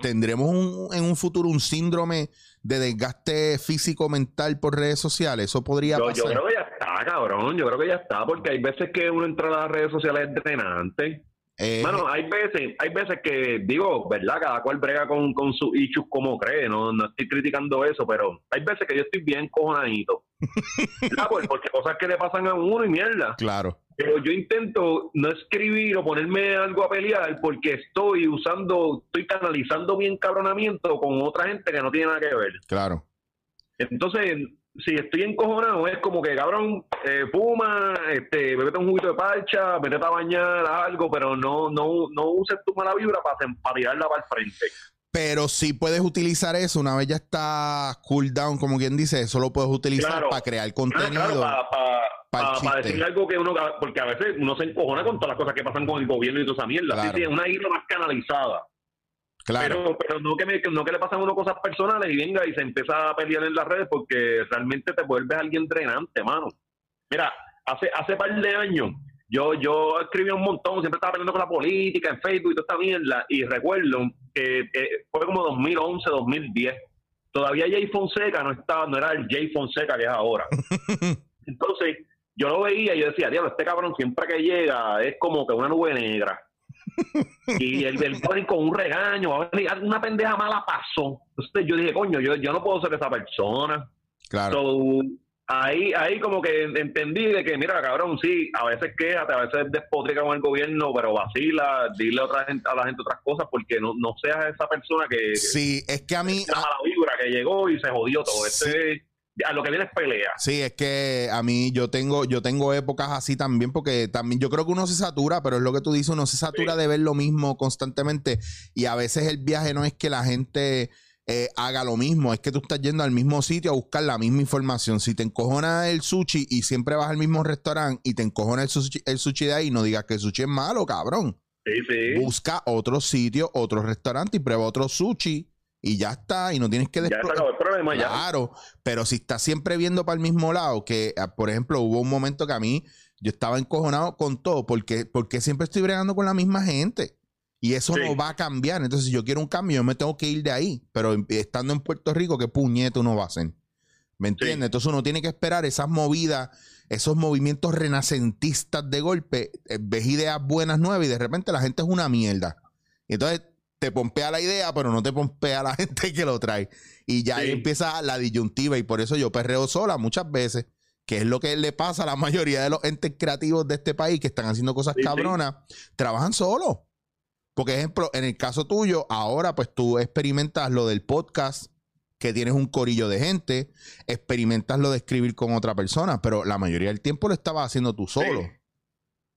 tendremos un- en un futuro un síndrome de desgaste físico mental por redes sociales? Eso podría Yo, yo pasar. creo que ya está, cabrón. Yo creo que ya está, porque hay veces que uno entra a las redes sociales es drenante. Eh, Bueno, hay veces, hay veces que digo, ¿verdad? Cada cual brega con, con sus issues como cree, no, no estoy criticando eso, pero hay veces que yo estoy bien cojonadito. <laughs> Porque cosas que le pasan a uno y mierda. claro. Pero yo intento no escribir o ponerme algo a pelear porque estoy usando, estoy canalizando mi encabronamiento con otra gente que no tiene nada que ver. Claro. Entonces, si estoy encojonado, es como que, cabrón, eh, fuma, este, bebete un juguito de parcha, vete a bañar, algo, pero no, no, no uses tu mala vibra para, para tirarla para el frente. Pero sí puedes utilizar eso una vez ya está cool down, como quien dice, eso lo puedes utilizar Claro. para crear Ah, contenido. claro, para pa'l chiste. decir algo que uno, porque a veces uno se encojona con todas las cosas que pasan con el gobierno y toda esa mierda. Claro. Sí, sí, es una ira más canalizada. claro. Pero, pero no, que me, no que le pasan a uno cosas personales y venga y se empieza a pelear en las redes porque realmente te vuelves alguien drenante, mano. Mira, hace hace par de años yo yo escribí un montón, siempre estaba peleando con la política en Facebook y toda esta mierda y recuerdo que eh, fue como 2011, 2010. Todavía Jay Fonseca no estaba, no era el Jay Fonseca que es ahora. <laughs> Entonces, yo lo veía y yo decía, diablo, este cabrón siempre que llega es como que una nube negra. <laughs> y el del con un regaño, una pendeja mala pasó. Entonces yo dije, coño, yo, yo no puedo ser esa persona. claro. So, ahí, ahí como que entendí de que, mira, cabrón, sí, a veces quéjate, a veces despotrica con el gobierno, pero vacila, dile a, otra gente, a la gente otras cosas, porque no, no seas esa persona que, Sí, es que a mí, la mala vibra que llegó y se jodió todo. Sí. Este, a lo que viene es pelea. Sí, es que a mí yo tengo, yo tengo épocas así también, porque también yo creo que uno se satura, pero es lo que tú dices, uno se satura de ver lo mismo constantemente. Y a veces el viaje no es que la gente eh, haga lo mismo, es que tú estás yendo al mismo sitio a buscar la misma información. Si te encojona el sushi y siempre vas al mismo restaurante y te encojona el sushi, el sushi de ahí, no digas que el sushi es malo, cabrón. Sí, sí. Busca otro sitio, otro restaurante y prueba otro sushi y ya está, y no tienes que Ya después. se acabó el problema, ya. Claro, pero si estás siempre viendo para el mismo lado, que ah, por ejemplo hubo un momento que a mí yo estaba encojonado con todo, porque, porque siempre estoy bregando con la misma gente. Y eso Sí. no va a cambiar. Entonces, si yo quiero un cambio, yo me tengo que ir de ahí. Pero en- estando en Puerto Rico, ¿qué puñeto uno va a hacer? ¿Me entiendes? Sí. Entonces uno tiene que esperar esas movidas, esos movimientos renacentistas de golpe. eh, ves ideas buenas nuevas y de repente la gente es una mierda. Entonces te pompea la idea, pero no te pompea la <laughs> gente que lo trae. Y ya ahí empieza la disyuntiva y por eso yo perreo sola muchas veces, que es lo que le pasa a la mayoría de los entes creativos de este país que están haciendo cosas Sí, sí. cabronas, trabajan solos. Porque, ejemplo, en el caso tuyo, ahora pues tú experimentas lo del podcast, que tienes un corillo de gente, experimentas lo de escribir con otra persona, pero la mayoría del tiempo lo estabas haciendo tú solo.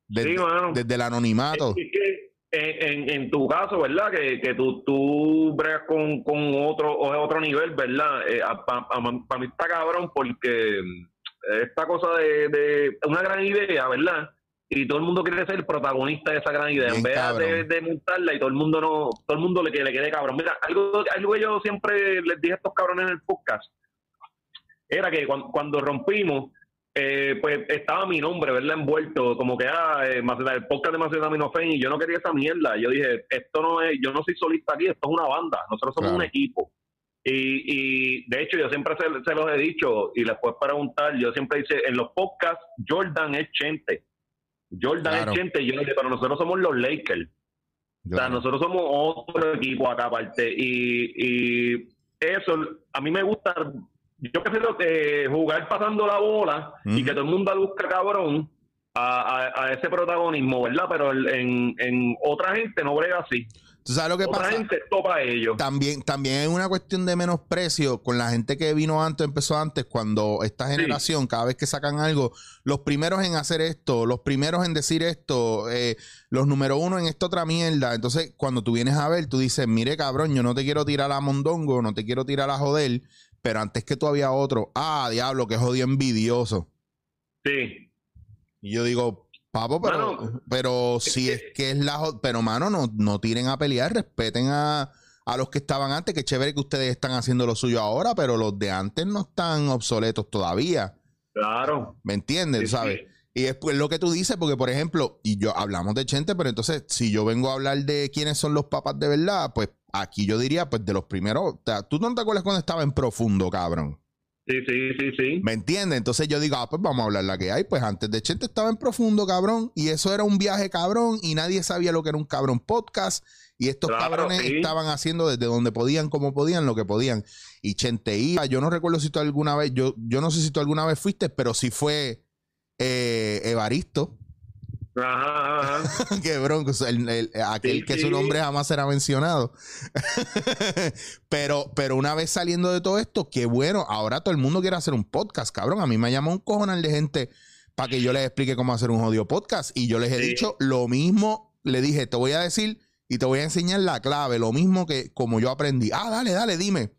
Desde, desde el anonimato. Es que en, en, en tu caso, ¿verdad? Que, que tú, tú bregas con, con otro, o otro nivel, ¿verdad? Eh, Para mí está cabrón porque eh, esta cosa de, de una gran idea, ¿verdad? Y todo el mundo quiere ser el protagonista de esa gran idea. Bien en vez de, de montarla y todo el mundo no, todo el mundo le, le quede cabrón. Mira, algo, algo que yo siempre les dije a estos cabrones en el podcast era que cuando, cuando rompimos, eh, pues estaba mi nombre, ¿verdad? Envuelto, como que ah, eh, Maceta- el podcast de Macetaminofen y yo no quería esa mierda. Yo dije, esto no es, yo no soy solista aquí, esto es una banda, nosotros somos Claro. un equipo. Y, y de hecho yo siempre se, se los he dicho y les puedes preguntar, yo siempre dice, en los podcasts Jordan es Chente. Jordan Claro. es Chente, y yo dije, pero nosotros somos los Lakers. O sea, nosotros somos otro equipo acá aparte. Y, y eso, a mí me gusta. Yo prefiero eh, jugar pasando la bola y que todo el mundo busque cabrón a, a- a ese protagonismo, ¿verdad? Pero el- en, en otra gente no brega así. ¿Tú sabes lo que Otra pasa? gente topa a ellos. También, también es una cuestión de menosprecio con la gente que vino antes, empezó antes, cuando esta generación, cada vez que sacan algo, los primeros en hacer esto, los primeros en decir esto, eh, los número uno en esta otra mierda. Entonces, cuando tú vienes a ver, tú dices, mire cabrón, yo no te quiero tirar a mondongo, no te quiero tirar a joder, pero antes que tú había otro, ah, diablo, que jodido envidioso. Sí. Y yo digo, papo, pero, Mano, pero si es que es la... jo- Pero, mano, no, no tiren a pelear, respeten a, a los que estaban antes, que chévere que ustedes están haciendo lo suyo ahora, pero los de antes no están obsoletos todavía. Claro. ¿Me entiendes? Sí, ¿Sabes? sí. Y después lo que tú dices, porque por ejemplo, y yo hablamos de Chente, pero entonces si yo vengo a hablar de quiénes son los papás de verdad, pues aquí yo diría, pues de los primeros, o sea, tú no te acuerdas cuando estaba en profundo, cabrón. Sí, sí, sí, sí. ¿Me entiendes? Entonces yo digo, ah, pues vamos a hablar la que hay. Pues antes de Chente estaba en profundo, cabrón. Y eso era un viaje cabrón. Y nadie sabía lo que era un cabrón podcast. Y estos Claro, cabrones sí. estaban haciendo desde donde podían, como podían, lo que podían. Y Chente iba. Yo no recuerdo si tú alguna vez, yo, yo no sé si tú alguna vez fuiste, pero sí fue eh, Evaristo. Ajá, ajá. <laughs> que bronco, el- el- aquel Sí, que sí. su nombre jamás será mencionado. <laughs> pero, pero una vez saliendo de todo esto, qué bueno, ahora todo el mundo quiere hacer un podcast, cabrón. A mí me llamó un cojonal de gente para que yo les explique cómo hacer un jodido podcast. Y yo les he Sí. dicho lo mismo, le dije, te voy a decir y te voy a enseñar la clave, lo mismo que como yo aprendí. Ah, dale, dale, dime.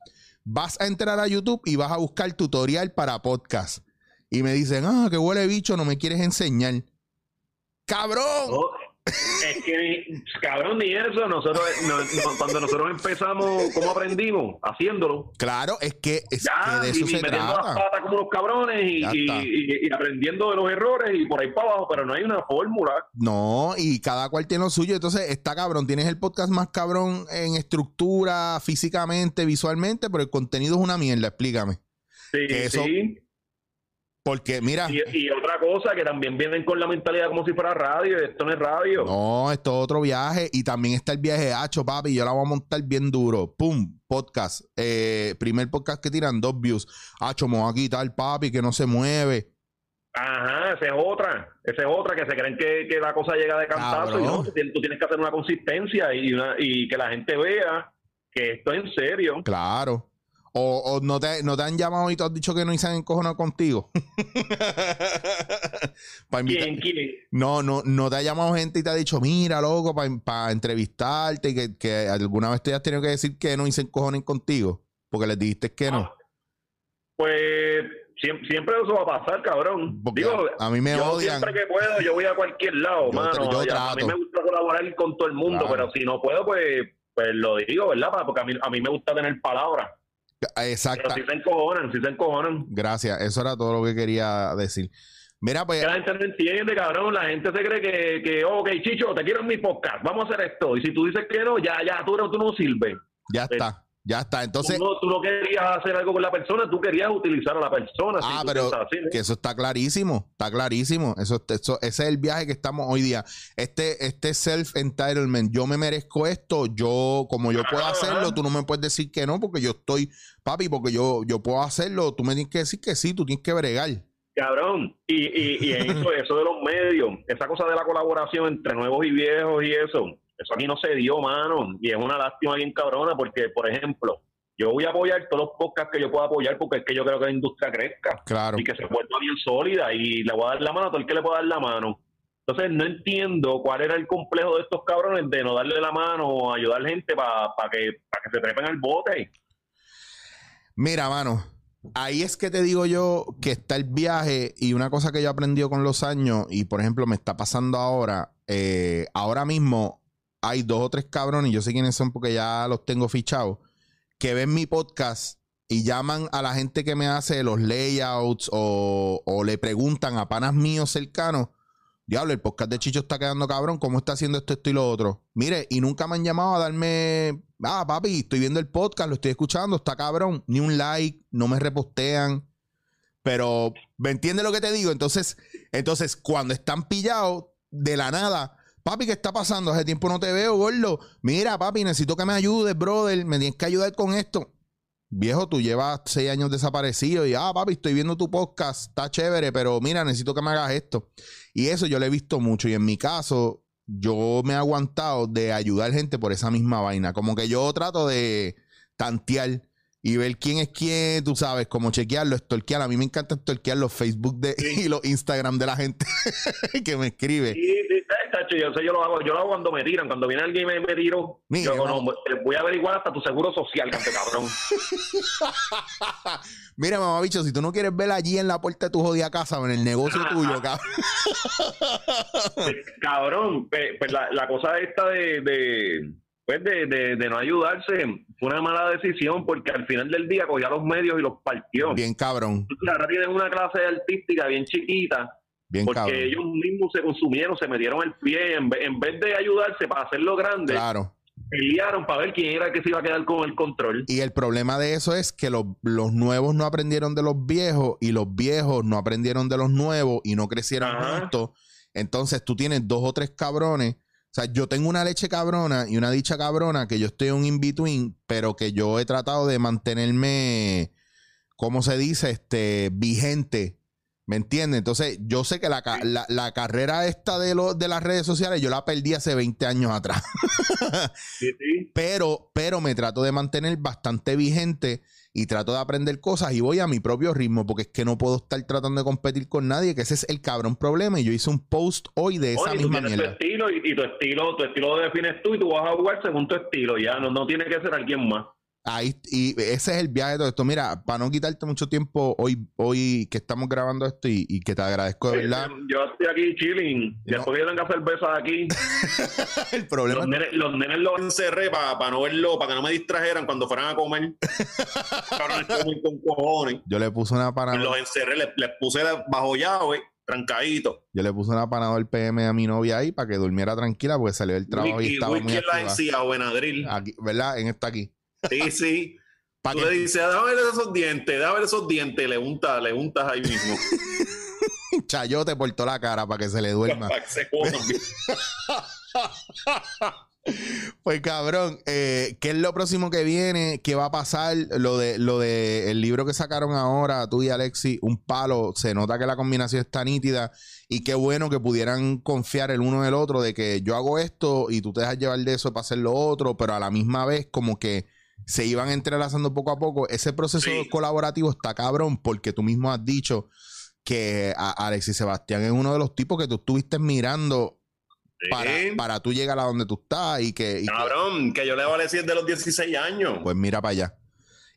Vas a entrar a YouTube y vas a buscar tutorial para podcast. Y me dicen, ah, que huele bicho, no me quieres enseñar. ¡Cabrón! Oh, es que, cabrón, ni eso. Nosotros, no- no- cuando nosotros empezamos, ¿cómo aprendimos? Haciéndolo. Claro, es que, es Ya, que de y, eso y se metiendo las patas como los cabrones y, aprendiendo de los errores y por ahí para abajo, pero no hay una fórmula. No, y cada cual tiene lo suyo. Entonces, está cabrón. Tienes el podcast más cabrón en estructura, físicamente, visualmente, pero el contenido es una mierda. Explícame. Sí, Que eso- sí. Porque, mira, Y, y otra cosa que también vienen con la mentalidad como si fuera radio, esto no es radio. no, esto es otro viaje. Y también está el viaje Hacho, papi. Yo la voy a montar bien duro. Pum, podcast. Eh, primer podcast que tiran dos views. Hacho, me voy a quitar, papi, que no se mueve. Ajá, esa es otra. Esa es otra que se creen que, que la cosa llega de cantazo y no, tú tienes, tú tienes que hacer una consistencia y, una, y que la gente vea que esto es en serio. Claro. O, o no, te, no te han llamado y te has dicho que no se han encojonado contigo. <laughs> Pa' invitar- ¿Quién, quién? No, no, no te ha llamado gente y te ha dicho, mira, loco, para entrevistarte y que, que alguna vez te has tenido que decir que no y se encojonen contigo. Porque les dijiste que no. Ah, Pues siempre, siempre eso va a pasar, cabrón. Porque Digo, a, mí me yo odian. siempre que puedo, yo voy a cualquier lado, Yo mano. yo a mí me gusta colaborar con todo el mundo, Claro. pero si no puedo, pues, pues lo digo, ¿verdad? Porque a mí, a mí me gusta tener palabras. Pero Exacto. si se encojonan, si se encojonan. Gracias. Eso era todo lo que quería decir. Mira, pues, la gente no entiende, cabrón. La gente se cree que, que ok, Chicho, te quiero en mi podcast, vamos a hacer esto. Y si tú dices que no, ya, ya, tú, tú no sirves. ya está. Ya está. Entonces, tú, no, tú no querías hacer algo con la persona, tú querías utilizar a la persona. Ah, pero que eso está clarísimo, está clarísimo. Eso, eso- ese es el viaje que estamos hoy día. Este, este self-entitlement, yo me merezco esto, yo, como yo puedo Ajá, hacerlo, ajá. tú no me puedes decir que no, porque yo estoy, papi, porque yo, yo puedo hacerlo, tú me tienes que decir que sí, tú tienes que bregar. Cabrón, y, y, y eso, eso de los medios, esa cosa de la colaboración entre nuevos y viejos y eso, eso aquí no se dio, mano, y es una lástima bien cabrona porque, por ejemplo, yo voy a apoyar todos los podcasts que yo pueda apoyar porque es que yo creo que la industria crezca Claro. y que se vuelva bien sólida y le voy a dar la mano a todo el que le pueda dar la mano. Entonces no entiendo cuál era el complejo de estos cabrones de no darle la mano o ayudar gente para que, pa que se trepen al bote. Mira, mano, ahí es que te digo yo que está el viaje y una cosa que yo he aprendido con los años y por ejemplo me está pasando ahora, eh, ahora mismo hay dos o tres cabrones, yo sé quiénes son porque ya los tengo fichados, que ven mi podcast y llaman a la gente que me hace los layouts o, o le preguntan a panas míos cercanos. Diablo, el podcast de Chicho está quedando cabrón. ¿Cómo está haciendo esto, esto y lo otro? Mire, y nunca me han llamado a darme. Ah, papi, estoy viendo el podcast, lo estoy escuchando, está cabrón. Ni un like, no me repostean. Pero, ¿me entiendes lo que te digo? Entonces, entonces, cuando están pillados de la nada, papi, ¿qué está pasando? Hace tiempo no te veo, gordo. Mira, papi, necesito que me ayudes, brother. Me tienes que ayudar con esto. Viejo, tú llevas seis años desaparecido y, ah, papi, estoy viendo tu podcast, está chévere, pero mira, necesito que me hagas esto. Y eso yo lo he visto mucho. Y en mi caso, yo me he aguantado de ayudar gente por esa misma vaina. Como que yo trato de tantear y ver quién es quién, tú sabes, como chequearlo, stalkear. A mí me encanta stalkear los Facebook de, <laughs> y los Instagram de la gente <laughs> que me escribe. Sí, sí, tacho, yo, sé, yo lo hago, yo lo hago cuando me tiran, cuando viene alguien y me, me tiro, Mira, yo no. eh, voy a averiguar hasta tu seguro social, cabrón. <laughs> Mira, mamá bicho, si tú no quieres ver allí en la puerta de tu jodida casa en el negocio tuyo, cabrón. Pues, cabrón, pues, pues la, la cosa esta de, de, pues de, de, de no ayudarse fue una mala decisión porque al final del día cogía los medios y los partió. Bien cabrón, Entonces, ahora tienen una clase artística bien chiquita bien porque cabrón. ellos mismos se consumieron, se metieron el pie, en, en vez de ayudarse para hacerlo grande, Claro. pelearon para ver quién era el que se iba a quedar con el control. Y el problema de eso es que los, los nuevos no aprendieron de los viejos y los viejos no aprendieron de los nuevos y no crecieron juntos. Entonces tú tienes dos o tres cabrones. O sea, yo tengo una leche cabrona y una dicha cabrona que yo estoy un in-between, pero que yo he tratado de mantenerme, ¿cómo se dice? Este, vigente. ¿Me entiendes? Entonces, yo sé que la, la- la carrera esta de, los de las redes sociales yo la perdí hace 20 años atrás Sí, sí. <laughs> pero, pero me trato de mantener bastante vigente y trato de aprender cosas y voy a mi propio ritmo porque es que no puedo estar tratando de competir con nadie, que ese es el cabrón problema. Y yo hice un post hoy de esa Oye, tú misma tu mierda. estilo y, y tu estilo, tu estilo lo defines tú y tú vas a jugar según tu estilo, ya no, no tiene que ser alguien más. Ahí, y ese es el viaje de todo esto. Mira, para no quitarte mucho tiempo hoy, hoy que estamos grabando esto y, y que te agradezco de verdad. Yo estoy aquí chilling, No. después que venga cerveza aquí, <laughs> el problema los nenes, los nenes los encerré para no verlo, para que no me distrajeran cuando fueran a comer. <laughs> Con cojones. yo le puse una panador, Los encerré, les, les puse bajo llave, trancadito. yo le puse una panador PM a mi novia ahí para que durmiera tranquila porque salió del trabajo y Whisky, estaba muy whisky en la activa. encía o Benadryl. Aquí, ¿Verdad? En esta aquí. Sí, sí. Tú que- le dices, déjame ver esos dientes, déjame ver esos dientes, le untas, le untas ahí mismo. <laughs> chayote por toda la cara para que se le duerma. <laughs> para que se. <laughs> Pues cabrón, eh, ¿qué es lo próximo que viene? ¿Qué va a pasar? Lo de lo de el libro que sacaron ahora, tú y Alexi, un palo. Se nota que la combinación está nítida y qué bueno que pudieran confiar el uno en el otro de que yo hago esto y tú te dejas llevar de eso para hacer lo otro, pero a la misma vez como que se iban entrelazando poco a poco. Ese proceso Sí. colaborativo está cabrón porque tú mismo has dicho que a Alexis Sebastián es uno de los tipos que tú estuviste mirando para, Sí. para tú llegar a donde tú estás y que, y Cabrón, que yo le vale de los 16 años. pues mira para allá.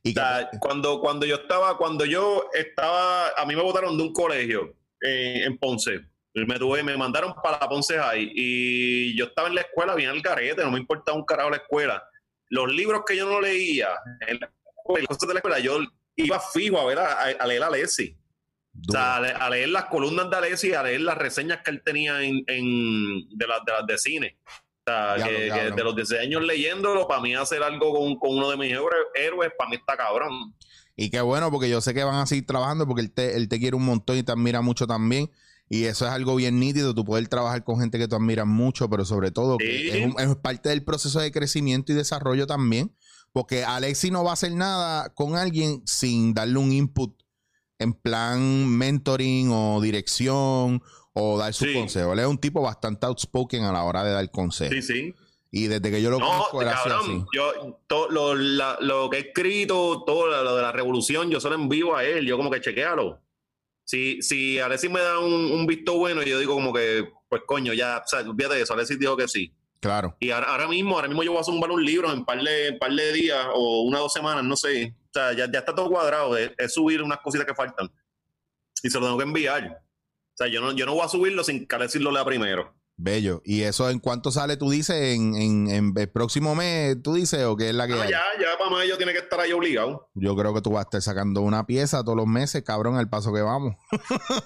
Y O que- sea, cuando, cuando yo estaba, cuando yo estaba, a mí me botaron de un colegio eh, en Ponce. Y Me, tuve, me mandaron para Ponce High y yo estaba en la escuela bien al garete, no me importaba un carajo la escuela. Los libros que yo no leía, en la escuela, las cosas de la escuela, yo iba fijo a ver a, leer a Alessi. O sea, a, le- a leer las columnas de Alessi, a leer las reseñas que él tenía en, en- de, las de las de cine. O sea, que, de los 16 años leyéndolo, para mí hacer algo con, con uno de mis héroes, héroes, para mí está cabrón. Y qué bueno, porque yo sé que van a seguir trabajando porque él te, él te quiere un montón y te admira mucho también. Y eso es algo bien nítido, tú poder trabajar con gente que tú admiras mucho, pero sobre todo que Sí. es, un- es parte del proceso de crecimiento y desarrollo también. Porque Alexi no va a hacer nada con alguien sin darle un input en plan mentoring o dirección o dar sus Sí. consejos. Él es un tipo bastante outspoken a la hora de dar consejos. Sí, sí. Y desde que yo lo No, conozco, ha sido así. cabrón, yo to- lo, la- lo que he escrito, todo lo, lo de la revolución, yo solo envío a él, yo como que chequealo. Si, si Alexis me da un, un visto bueno, yo digo como que, pues coño, ya, o sea, olvídate de eso, Alexis dijo que sí. Claro. Y ahora, ahora mismo, ahora mismo yo voy a zumbar un libro en un par de, en par de días o una o dos semanas, no sé. O sea, ya, ya está todo cuadrado, es, es subir unas cositas que faltan. Y se lo tengo que enviar. O sea, yo no, yo no voy a subirlo sin que Alexis lo lea primero. Bello. ¿Y eso en cuánto sale, tú dices, en, en, en el próximo mes, tú dices, o qué es la que No, hay? ya, ya para mayo tiene que estar ahí obligado. Yo creo que tú vas a estar sacando una pieza todos los meses, cabrón, al paso que vamos.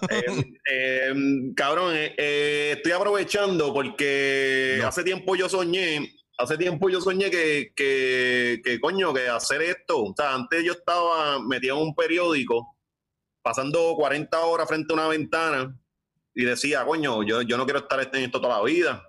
Eh, eh, cabrón, eh, eh, estoy aprovechando porque No. hace tiempo yo soñé, hace tiempo yo soñé que, que, que, coño, que hacer esto. O sea, antes yo estaba metido en un periódico, pasando 40 horas frente a una ventana y decía, coño, yo, yo no quiero estar en esto toda la vida.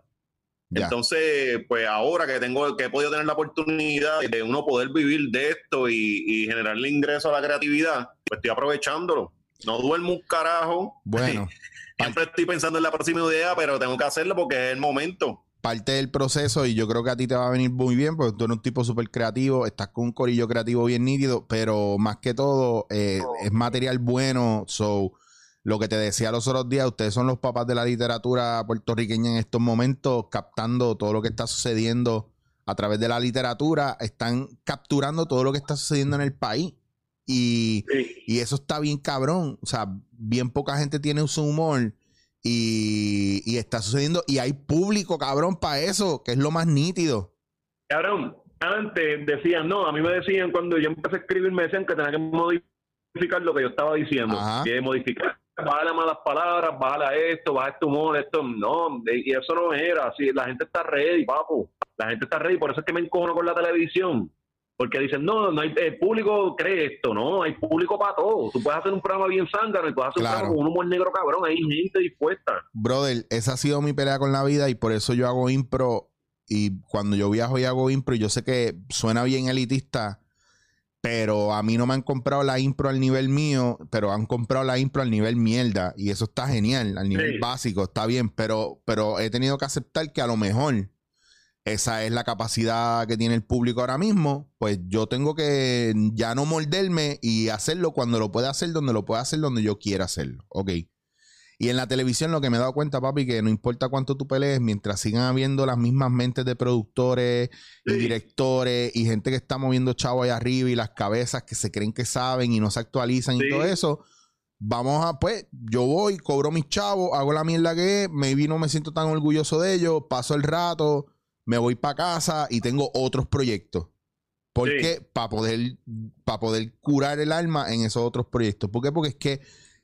Ya. Entonces, pues ahora que tengo, que he podido tener la oportunidad de uno poder vivir de esto y, y generarle ingreso a la creatividad, pues estoy aprovechándolo. No duermo un carajo. Bueno, <laughs> Siempre estoy pensando en la próxima idea, pero tengo que hacerlo porque es el momento. parte del proceso y yo creo que a ti te va a venir muy bien porque tú eres un tipo súper creativo, estás con un corillo creativo bien nítido, pero más que todo eh, es material bueno. So, lo que te decía los otros días, ustedes son los papás de la literatura puertorriqueña en estos momentos, captando todo lo que está sucediendo a través de la literatura, están capturando todo lo que está sucediendo en el país. Y, y eso está bien cabrón. O sea, bien poca gente tiene su humor. Y, y está sucediendo. Y hay público, cabrón, para eso, que es lo más nítido. Cabrón, antes decían, no, a mí me decían cuando yo empecé a escribir, me decían que tenía que modificar lo que yo estaba diciendo. Ajá. Que modificar. Bájale malas palabras, bájale a esto, baja este humor, esto. No, y eso no era así. La gente está ready, papo. La gente está ready. Por eso es que me encojono con la televisión. Porque dicen, no, no hay, el público cree esto, no, hay público para todo. Tú puedes hacer un programa bien zángano y puedes hacer Claro. un programa con un humor negro cabrón, hay gente dispuesta. Brother, esa ha sido mi pelea con la vida y por eso yo hago impro. Y cuando yo viajo y hago impro, yo sé que suena bien elitista, pero a mí no me han comprado la impro al nivel mío, pero han comprado la impro al nivel mierda. Y eso está genial, al nivel Sí. básico, está bien, pero, pero he tenido que aceptar que a lo mejor esa es la capacidad que tiene el público ahora mismo. Pues yo tengo que ya no morderme y hacerlo cuando lo pueda hacer, donde lo pueda hacer, donde yo quiera hacerlo. Ok. Y en la televisión lo que me he dado cuenta, papi, que no importa cuánto tú pelees, mientras sigan habiendo las mismas mentes de productores y directores y gente que está moviendo chavo ahí arriba y las cabezas que se creen que saben y no se actualizan y todo eso, vamos a, pues, yo voy, cobro mis chavos, hago la mierda que es, maybe no me siento tan orgulloso de ellos, paso el rato, me voy para casa y tengo otros proyectos. ¿Por Sí. qué? Para poder, para poder curar el alma en esos otros proyectos. ¿Por qué? Porque es que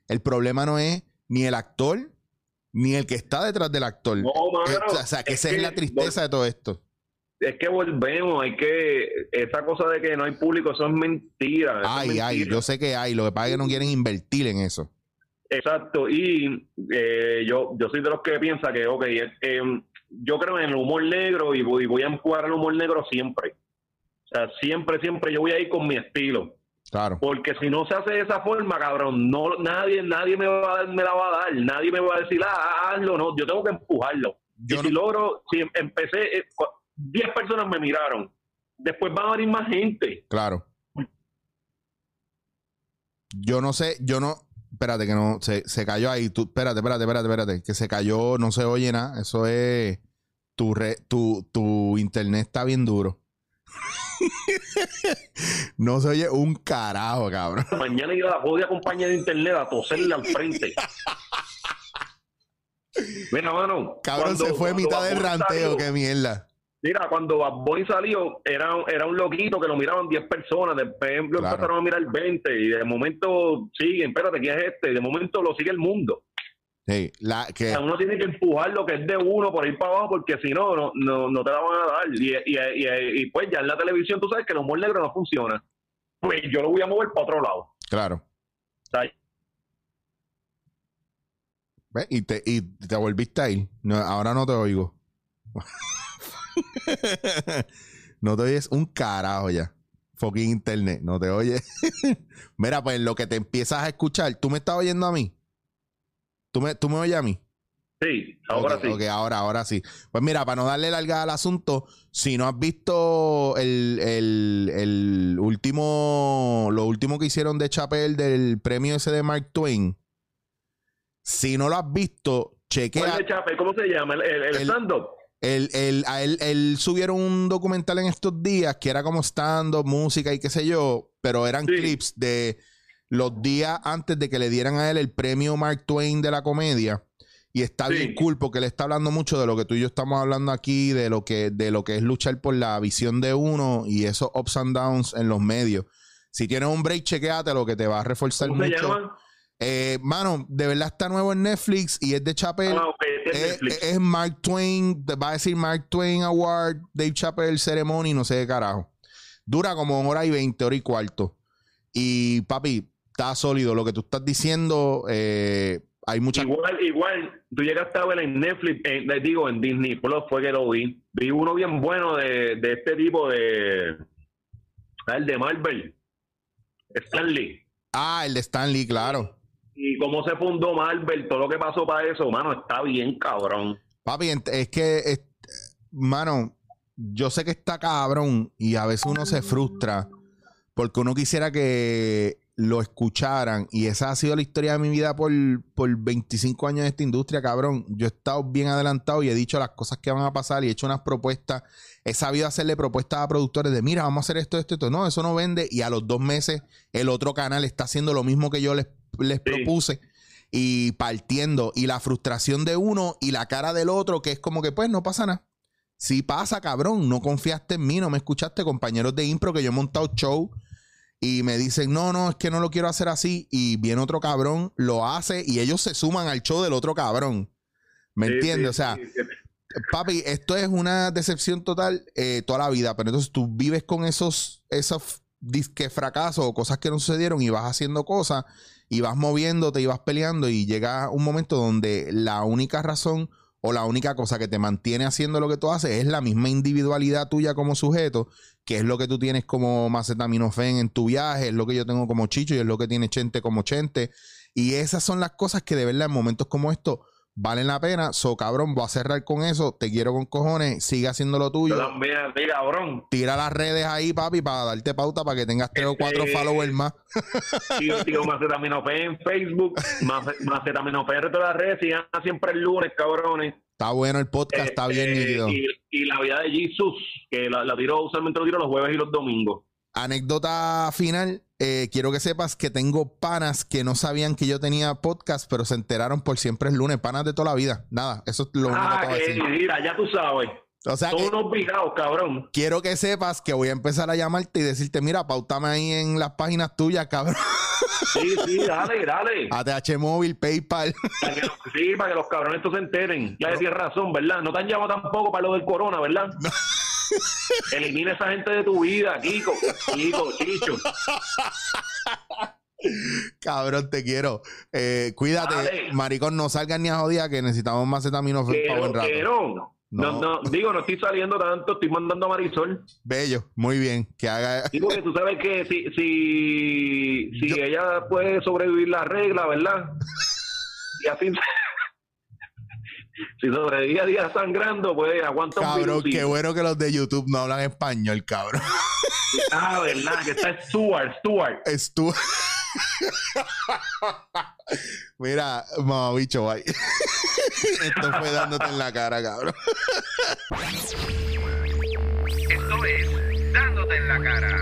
el problema no es ni el actor, ni el que está detrás del actor. No, mano, Eh, o sea, que es esa es la tristeza de todo esto. Es que volvemos, hay que, esa cosa de que no hay público, eso es mentira. eso es Ay, ay, yo sé que hay, lo que pasa es que no quieren invertir en eso. Exacto, y eh, yo, yo soy de los que piensa que, ok, es- em, yo creo en el humor negro y voy, voy a empujar el humor negro siempre. O sea, siempre, siempre yo voy a ir con mi estilo. Claro. Porque si no se hace de esa forma, cabrón, no, nadie, nadie me, va a dar- me la va a dar. Nadie me va a decir, ah, hazlo, no. Yo tengo que empujarlo. Yo y si no- logro, si em- empecé, eh, cu- 10 personas me miraron después va a venir más gente. Claro. Yo no sé, yo no. Espérate, que no. Se, se cayó ahí. Tú, espérate, espérate, espérate, espérate. Que se cayó, no se oye nada. Eso es. Tu, re- tu, tu internet está bien duro. <laughs> no se oye un carajo, cabrón. Mañana a la podia compañía de internet a toserle al frente. Mira, mano. Cabrón, cuando- se fue mitad del ranteo, salió- qué mierda. Mira, cuando Bad Bunny salió, era, era un loquito que lo miraban 10 personas. Después Claro. empezaron a mirar 20 y de momento siguen, espérate, ¿quién es este? Y de momento lo sigue el mundo. Sí, la, O que, sea, uno tiene que empujar lo que es de uno por ir para abajo porque si no, no, no, no te la van a dar. Y, y, y, y, pues ya en la televisión tú sabes que el humor negro no funciona. Pues yo lo voy a mover para otro lado. claro. O sea, ¿Ves? Y te, y te volviste a ir. No, ahora no te oigo. <laughs> no te oyes un carajo ya. Fucking internet. No te oyes. <laughs> Mira, pues lo que te empiezas a escuchar, ¿tú me estás oyendo a mí? ¿Tú me, tú me oyes a mí? sí, ahora sí. ok, ahora, ahora sí. Pues mira, para no darle larga al asunto, si no has visto el, el, el último, lo último que hicieron de Chapel del premio ese de Mark Twain, si no lo has visto, chequea. ¿Cuál de Chape? ¿Cómo se llama? ¿El, el, el stand-up? El- a él, él subieron un documental en estos días que era como stand-up, música y qué sé yo, pero eran Sí. clips de los días antes de que le dieran a él el premio Mark Twain de la comedia. Y está Sí. bien cool porque él está hablando mucho de lo que tú y yo estamos hablando aquí, de lo que, de lo que es luchar por la visión de uno y esos ups and downs en los medios. Si tienes un break, chequéate lo que te va a reforzar ¿Cómo se mucho. llama? Eh, mano, de verdad está nuevo en Netflix y es de Chapel. Ah, es Es, Netflix. es Mark Twain, te va a decir Mark Twain Award, Dave Chappelle Ceremony, no sé de carajo. Dura como una hora y veinte, hora y cuarto. Y papi, está sólido. Lo que tú estás diciendo, eh, hay muchas Igual, igual, tú llegaste a ver en Netflix, en- les digo, en Disney Plus fue que lo vi. Vi uno bien bueno de, de este tipo de... ah, El de Marvel. Stanley. Ah, el de Stanley, claro. Y cómo se fundó Marvel, todo lo que pasó para eso, mano, está bien cabrón. Papi, es que, es- mano, yo sé que está cabrón y a veces uno se frustra porque uno quisiera que lo escucharan y esa ha sido la historia de mi vida por, por 25 años en esta industria, cabrón. Yo he estado bien adelantado y he dicho las cosas que van a pasar y he hecho unas propuestas. He sabido hacerle propuestas a productores de, mira, vamos a hacer esto, esto, esto. No, eso no vende y a los dos meses el otro canal está haciendo lo mismo que yo les, les propuse y partiendo y la frustración de uno y la cara del otro que es como que pues no pasa nada. Si pasa, cabrón, no confiaste en mí, no me escuchaste, compañeros de impro que yo he montado show y me dicen, no, no, es que no lo quiero hacer así y viene otro cabrón, lo hace y ellos se suman al show del otro cabrón. ¿Me Sí, entiendes? sí, o sea, sí, papi, esto es una decepción total eh, toda la vida, pero entonces tú vives con esos, esos disque fracasos o cosas que no sucedieron y vas haciendo cosas y vas moviéndote y vas peleando y llega un momento donde la única razón o la única cosa que te mantiene haciendo lo que tú haces es la misma individualidad tuya como sujeto, que es lo que tú tienes como macetaminofen en tu viaje, es lo que yo tengo como Chicho y es lo que tiene Chente como Chente. Y esas son las cosas que de verdad en momentos como estos valen la pena. So, cabrón, voy a cerrar con eso. Te quiero con cojones. Sigue haciendo lo Yo tuyo. también, sí, cabrón. Tira las redes ahí, papi, para darte pauta para que tengas tres o cuatro Este- followers más. Tío, tío Macetaminofe en Facebook, Mace- Macetaminofe en todas las redes, sigan siempre el lunes, cabrones. Está bueno el podcast, está bien nítido. Y, y la vida de Jesus, que la, la tiro, usualmente lo tiro los jueves y los domingos. Anécdota final. eh, quiero que sepas que tengo panas que no sabían que yo tenía podcast, pero se enteraron por siempre el lunes. Panas de toda la vida. Nada, eso es lo único Ah, que decir. mira, ya tú sabes. O sea Son que unos virados, cabrón. quiero que sepas que voy a empezar a llamarte y decirte, mira, pautame ahí en las páginas tuyas, cabrón. Sí, sí, dale, dale. <laughs> ATH Móvil, PayPal. Para que, sí, para que los cabrones estos se enteren. Ya tienes razón, ¿verdad? No te han llamado tampoco para lo del corona, ¿verdad? Elimina esa gente de tu vida, Kiko. Kiko, Chicho. Cabrón, te quiero. Eh, cuídate, Dale. maricón, no salgas ni a jodida que necesitamos más cetaminofen para Que buen no, rato. que no. No, digo, no estoy saliendo tanto, estoy mandando a Marisol. Bello, muy bien. Que haga. Digo que tú sabes que si, si, si Yo- ella puede sobrevivir la regla, ¿verdad? Y así. <laughs> Si sobrevive a días sangrando, pues aguanta un Cabrón, qué bueno que los de YouTube no hablan español, cabrón. Ah, verdad, que está Stuart, Stuart. <laughs> Estu <laughs> Mira, mamabicho, bye. Esto fue dándote en la cara, cabrón. Esto es Dándote en la cara.